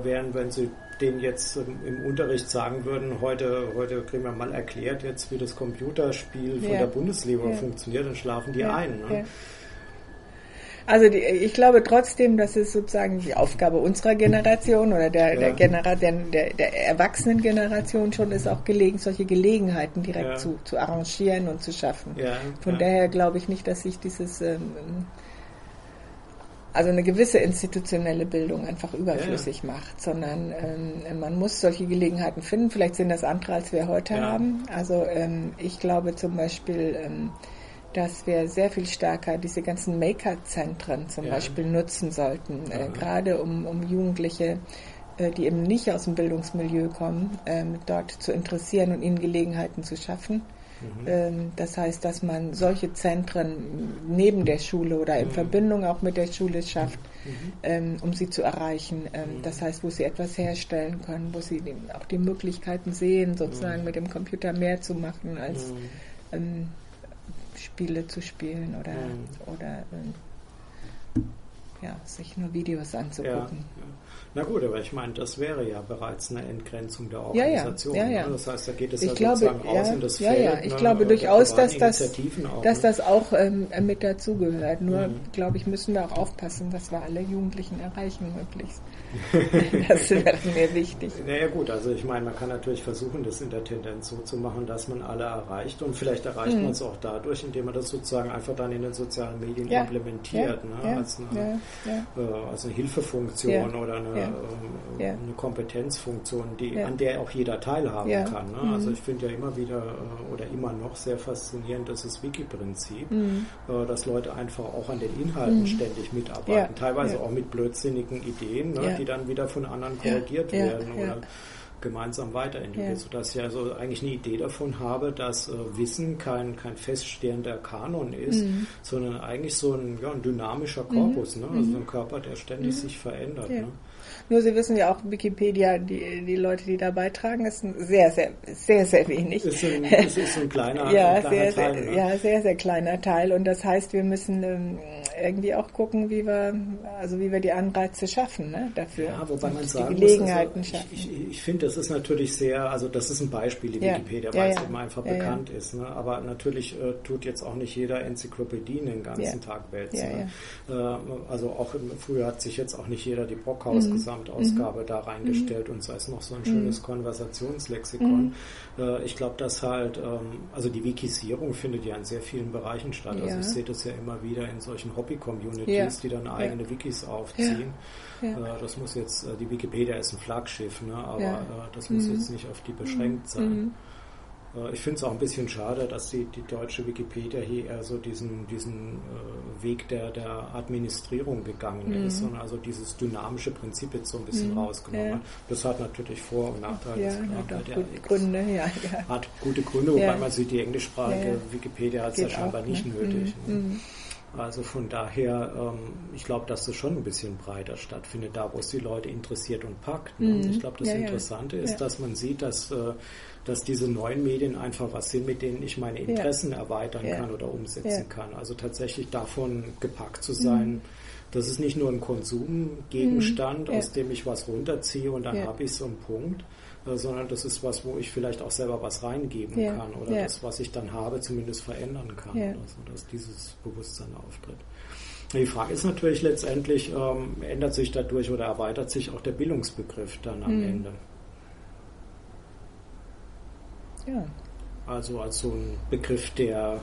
S1: wären, wenn Sie denen jetzt im Unterricht sagen würden, heute, heute kriegen wir mal erklärt jetzt, wie das Computerspiel von ja. der Bundesliga ja. funktioniert, dann schlafen die ja. ein. Ne?
S2: Also die, ich glaube trotzdem, dass es sozusagen die Aufgabe unserer Generation oder der, der, Genera der, der, der Erwachsenengeneration schon ist, auch gelegen, solche Gelegenheiten direkt zu, zu arrangieren und zu schaffen. Von daher glaube ich nicht, dass sich dieses ähm, also eine gewisse institutionelle Bildung einfach überflüssig ja. macht, sondern ähm, man muss solche Gelegenheiten finden. Vielleicht sind das andere, als wir heute ja. haben. Also ähm, ich glaube zum Beispiel, ähm, dass wir sehr viel stärker diese ganzen Maker-Zentren zum ja. Beispiel nutzen sollten, äh, gerade um, um Jugendliche äh, die eben nicht aus dem Bildungsmilieu kommen, ähm, dort zu interessieren und ihnen Gelegenheiten zu schaffen. Mhm. Ähm, das heißt, dass man solche Zentren neben der Schule oder in mhm. Verbindung auch mit der Schule schafft, mhm. Ähm, um sie zu erreichen. Ähm, mhm. Das heißt, wo sie etwas herstellen können, wo sie auch die Möglichkeiten sehen, sozusagen mhm. mit dem Computer mehr zu machen als mhm. Spiele zu spielen oder, oder ja, sich nur Videos anzugucken. Ja, ja.
S1: Na gut, aber ich meine, das wäre ja bereits eine Entgrenzung der Organisation. Ja, ja, ja,
S2: ne?
S1: Das heißt, da geht es
S2: ich ja glaube, sozusagen ja, aus in das ja, Feld. Ja, ich ne? glaube durchaus, dass das, auch, dass ne? das auch ähm, mit dazugehört. Nur, mhm. glaube ich, müssen wir auch aufpassen, was wir alle Jugendlichen erreichen möglichst. das wäre mir wichtig.
S1: Naja gut, also ich meine, man kann natürlich versuchen, das in der Tendenz so zu machen, dass man alle erreicht und vielleicht erreicht mhm. man es auch dadurch, indem man das sozusagen einfach dann in den sozialen Medien implementiert, ne? als, eine, äh, als eine Hilfefunktion oder eine ja. Ähm, ja. eine Kompetenzfunktion, die, ja. an der auch jeder teilhaben kann. Ne? Mhm. Also ich finde ja immer wieder äh, oder immer noch sehr faszinierend das ist Wiki-Prinzip, mhm. Äh, dass Leute einfach auch an den Inhalten mhm. ständig mitarbeiten, teilweise auch mit blödsinnigen Ideen, ne? Die dann wieder von anderen korrigiert werden oder gemeinsam weiterentwickelt, ja. sodass ich also eigentlich eine Idee davon habe, dass äh, Wissen kein, kein feststehender Kanon ist, mhm. sondern eigentlich so ein, ja, ein dynamischer Korpus, mhm. ne? also so ein Körper, der ständig mhm. sich verändert. Ja. Ne?
S2: Nur Sie wissen ja auch, Wikipedia, die, die Leute, die da beitragen, ist sehr, sehr, sehr, sehr wenig.
S1: Ist ein, ist, ist ein kleiner,
S2: ja,
S1: ein kleiner
S2: sehr, Teil. Sehr, ne? Ja, sehr, sehr kleiner Teil. Und das heißt, wir müssen ähm, irgendwie auch gucken, wie wir, also wie wir die Anreize schaffen ne, dafür.
S1: Ja, wobei man sagen
S2: die Gelegenheiten
S1: muss,
S2: also, schaffen.
S1: Ich, ich, ich finde, das ist natürlich sehr, also das ist ein Beispiel, die ja. Wikipedia, weil ja, es eben einfach bekannt ist. Ne? Aber natürlich äh, tut jetzt auch nicht jeder Enzyklopädien den ganzen Tag wälzen. Ne? Äh, also auch im, früher hat sich jetzt auch nicht jeder die Brockhaus-Gesamtausgabe mhm. Da reingestellt mhm. und sei es noch so ein schönes mhm. Konversationslexikon. Mhm. Äh, ich glaube, dass halt, ähm, also die Wikisierung findet ja in sehr vielen Bereichen statt. Also ich sehe das ja immer wieder in solchen Hobby Hobby-Communities, ja. die dann eigene ja. Wikis aufziehen. Ja. Äh, das muss jetzt, äh, die Wikipedia ist ein Flaggschiff, ne? aber äh, das muss mhm. jetzt nicht auf die beschränkt mhm. sein. Mhm. Ich finde es auch ein bisschen schade, dass die, die deutsche Wikipedia hier eher so diesen, diesen äh, Weg der, der Administrierung gegangen mhm. ist und also dieses dynamische Prinzip jetzt so ein bisschen mhm. rausgenommen hat. Das hat natürlich Vor- und Nachteile.
S2: Ja, hat gute Gründe, ja, ja.
S1: Hat gute Gründe, wobei man sieht, die englischsprachige Wikipedia hat es ja scheinbar nicht ne? nötig. Ne? Also von daher, ähm, ich glaube, dass das schon ein bisschen breiter stattfindet, da wo es die Leute interessiert und packt. Ne? Mhm. Ich glaube, das ja, Interessante ja. ist, dass man sieht, dass, äh, dass diese neuen Medien einfach was sind, mit denen ich meine Interessen ja. erweitern kann oder umsetzen kann. Also tatsächlich davon gepackt zu sein. Mhm. Das ist nicht nur ein Konsumgegenstand, mhm. aus dem ich was runterziehe und dann habe ich so einen Punkt, äh, sondern das ist was, wo ich vielleicht auch selber was reingeben ja. kann oder ja. das, was ich dann habe, zumindest verändern kann, ja. also, dass dieses Bewusstsein auftritt. Die Frage ist natürlich letztendlich, ähm, ändert sich dadurch oder erweitert sich auch der Bildungsbegriff dann am mhm. Ende? Ja. Also als so ein Begriff, der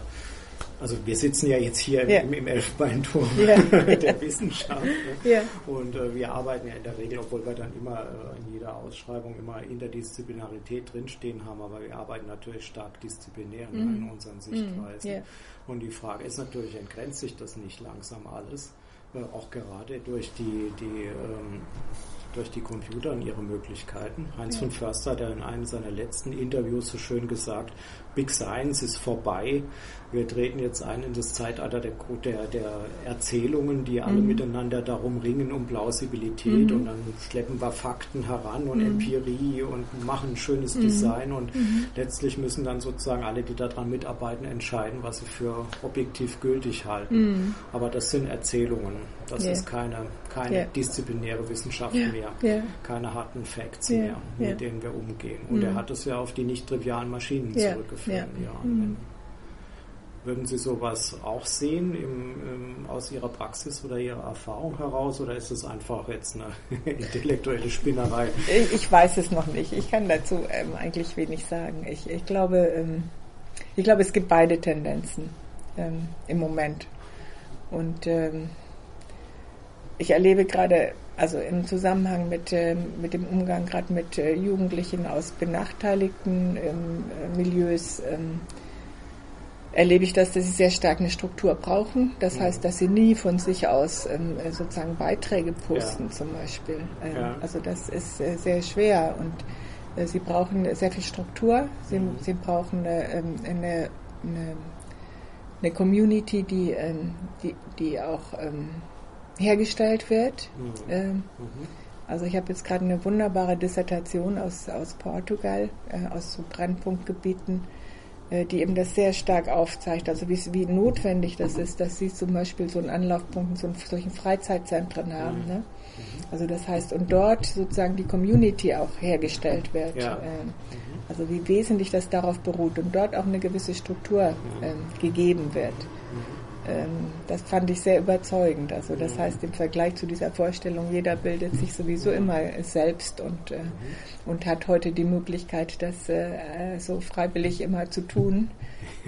S1: also wir sitzen ja jetzt hier ja. im, im Elfenbeinturm ja. der Wissenschaft. Ne? Ja. Und äh, wir arbeiten ja in der Regel, obwohl wir dann immer äh, in jeder Ausschreibung immer Interdisziplinarität drinstehen haben, aber wir arbeiten natürlich stark disziplinär ne, mhm. in unseren Sichtweisen. Mhm. Und die Frage ist natürlich, entgrenzt sich das nicht langsam alles? Äh, auch gerade durch die, die ähm, durch die Computer und ihre Möglichkeiten. Heinz von Förster hat ja in einem seiner letzten Interviews so schön gesagt, Big Science ist vorbei. Wir treten jetzt ein in das Zeitalter der, der, der Erzählungen, die alle mhm. miteinander darum ringen um Plausibilität mhm. und dann schleppen wir Fakten heran und mhm. Empirie und machen ein schönes mhm. Design und mhm. letztlich müssen dann sozusagen alle, die daran mitarbeiten, entscheiden, was sie für objektiv gültig halten. Mhm. Aber das sind Erzählungen. Das yeah. ist keine, keine yeah. disziplinäre Wissenschaft yeah. mehr, keine harten Facts mehr, mit denen wir umgehen. Und er hat es ja auf die nicht trivialen Maschinen zurückgeführt ja. Mhm. Würden Sie sowas auch sehen im, im, aus Ihrer Praxis oder Ihrer Erfahrung heraus oder ist es einfach jetzt eine intellektuelle Spinnerei?
S2: Ich, ich, weiß es noch nicht. Ich kann dazu ähm, eigentlich wenig sagen. Ich, ich, glaube, ähm, ich glaube, es gibt beide Tendenzen ähm, im Moment. Und ähm, ich erlebe gerade also im Zusammenhang mit, äh, mit dem Umgang gerade mit äh, Jugendlichen aus benachteiligten ähm, äh, Milieus ähm, erlebe ich das, dass sie sehr stark eine Struktur brauchen. Das mhm. heißt, dass sie nie von sich aus ähm, äh, sozusagen Beiträge posten ja. zum Beispiel. Ähm, ja. Also das ist äh, sehr schwer und äh, sie brauchen sehr viel Struktur. Sie, mhm. sie brauchen eine, ähm, eine, eine, eine Community, die, ähm, die, die auch hergestellt wird. Mhm. Ähm, mhm. Also ich habe jetzt gerade eine wunderbare Dissertation aus, aus Portugal, äh, aus so Brennpunktgebieten, äh, die eben das sehr stark aufzeigt, also wie, notwendig das ist, dass sie zum Beispiel so einen Anlaufpunkt so solchen Freizeitzentren haben. Mhm. Ne? Also das heißt, und dort sozusagen die Community auch hergestellt wird. Ja. Ähm, also wie wesentlich das darauf beruht und dort auch eine gewisse Struktur ähm, gegeben wird. Ähm, das fand ich sehr überzeugend. Also das heißt, im Vergleich zu dieser Vorstellung, jeder bildet sich sowieso immer selbst und, äh, und hat heute die Möglichkeit, das äh, so freiwillig immer zu tun.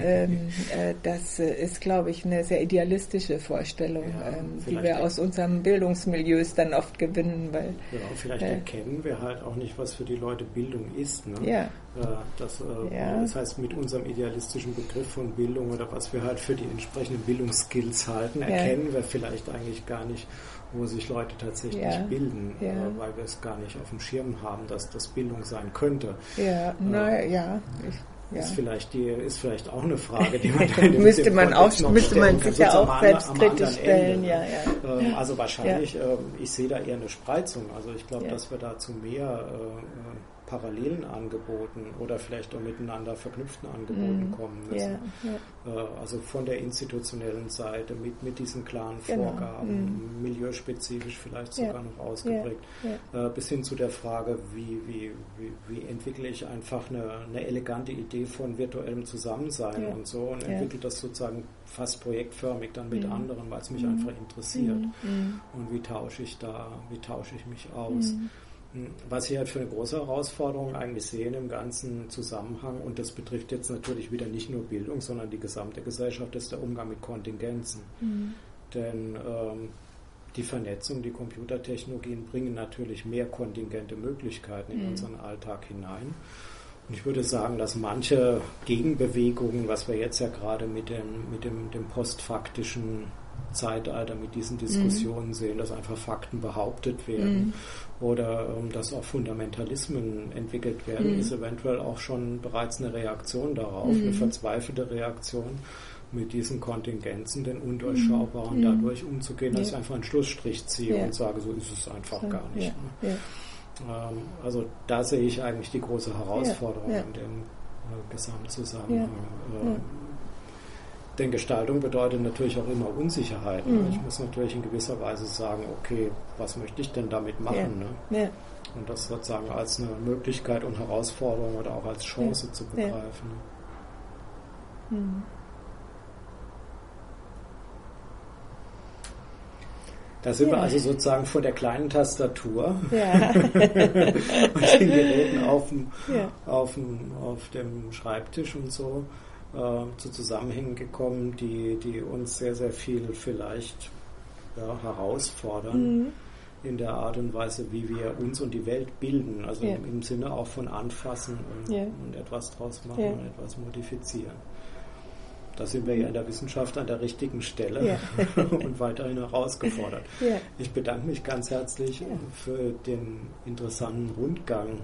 S2: Ähm, äh, das äh, ist, glaube ich, eine sehr idealistische Vorstellung, ja, ähm, die wir aus unseren Bildungsmilieus dann oft gewinnen. Weil,
S1: ja, vielleicht äh, erkennen wir halt auch nicht, was für die Leute Bildung ist. Ne? Ja. Äh, das, äh, ja. das heißt, mit unserem idealistischen Begriff von Bildung oder was wir halt für die entsprechenden Bildungsskills halten, erkennen wir vielleicht eigentlich gar nicht, wo sich Leute tatsächlich ja. bilden, ja. Äh, weil wir es gar nicht auf dem Schirm haben, dass das Bildung sein könnte.
S2: Ja, naja, ja. Ich,
S1: ja. Ist vielleicht die ist vielleicht auch eine Frage, die man dann
S2: müsste man auch müsste man sich ja auch selbstkritisch stellen, ja, ja.
S1: Ähm, also wahrscheinlich, ja. ähm, ich sehe da eher eine Spreizung. Also ich glaube, dass wir da zu mehr äh, parallelen Angeboten oder vielleicht auch miteinander verknüpften Angeboten mm. kommen müssen. Yeah, yeah. Äh, also von der institutionellen Seite mit, mit diesen klaren genau. Vorgaben, mm. milieuspezifisch vielleicht sogar yeah. noch ausgeprägt, äh, bis hin zu der Frage, wie, wie, wie, wie entwickle ich einfach eine, eine, elegante Idee von virtuellem Zusammensein und so und entwickle das sozusagen fast projektförmig dann mit mm. anderen, weil es mich einfach interessiert. Und wie tausche ich da, wie tausche ich mich aus? Was ich halt für eine große Herausforderung eigentlich sehe im ganzen Zusammenhang, und das betrifft jetzt natürlich wieder nicht nur Bildung, sondern die gesamte Gesellschaft, ist der Umgang mit Kontingenzen. Mhm. Denn ähm, die Vernetzung, die Computertechnologien bringen natürlich mehr kontingente Möglichkeiten in mhm. unseren Alltag hinein. Und ich würde sagen, dass manche Gegenbewegungen, was wir jetzt ja gerade mit, den, mit dem, dem postfaktischen Zeitalter mit diesen Diskussionen mhm. sehen, dass einfach Fakten behauptet werden mhm. oder ähm, dass auch Fundamentalismen entwickelt werden, mhm. ist eventuell auch schon bereits eine Reaktion darauf, eine mhm. verzweifelte Reaktion, mit diesen Kontingenzen, den Undurchschaubaren, mhm. dadurch umzugehen, dass ich einfach einen Schlussstrich ziehe und sage, so ist es einfach gar nicht. Ne? Ähm, also da sehe ich eigentlich die große Herausforderung in dem äh, Gesamtzusammenhang. Ähm, denn Gestaltung bedeutet natürlich auch immer Unsicherheit. Ne? Mhm. Ich muss natürlich in gewisser Weise sagen, okay, was möchte ich denn damit machen? Ja. Ne? Ja. Und das sozusagen als eine Möglichkeit und Herausforderung oder auch als Chance ja. zu begreifen. Mhm. Da sind wir also sozusagen von der kleinen Tastatur ja. und den Geräten auf dem, auf, dem, auf dem Schreibtisch und so zu Zusammenhängen gekommen, die, die uns sehr, sehr viel vielleicht ja, herausfordern. Mhm. In der Art und Weise, wie wir uns und die Welt bilden, also im, im Sinne auch von anfassen und, und etwas draus machen und etwas modifizieren. Da sind wir ja in der Wissenschaft an der richtigen Stelle und weiterhin herausgefordert. Ich bedanke mich ganz herzlich für den interessanten Rundgang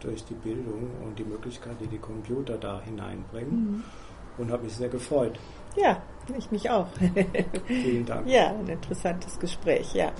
S1: durch die Bildung und die Möglichkeit, die die Computer da hineinbringen mhm. Und habe mich sehr gefreut.
S2: Ja, ich mich auch.
S1: Vielen Dank.
S2: Ja, ein interessantes Gespräch, ja.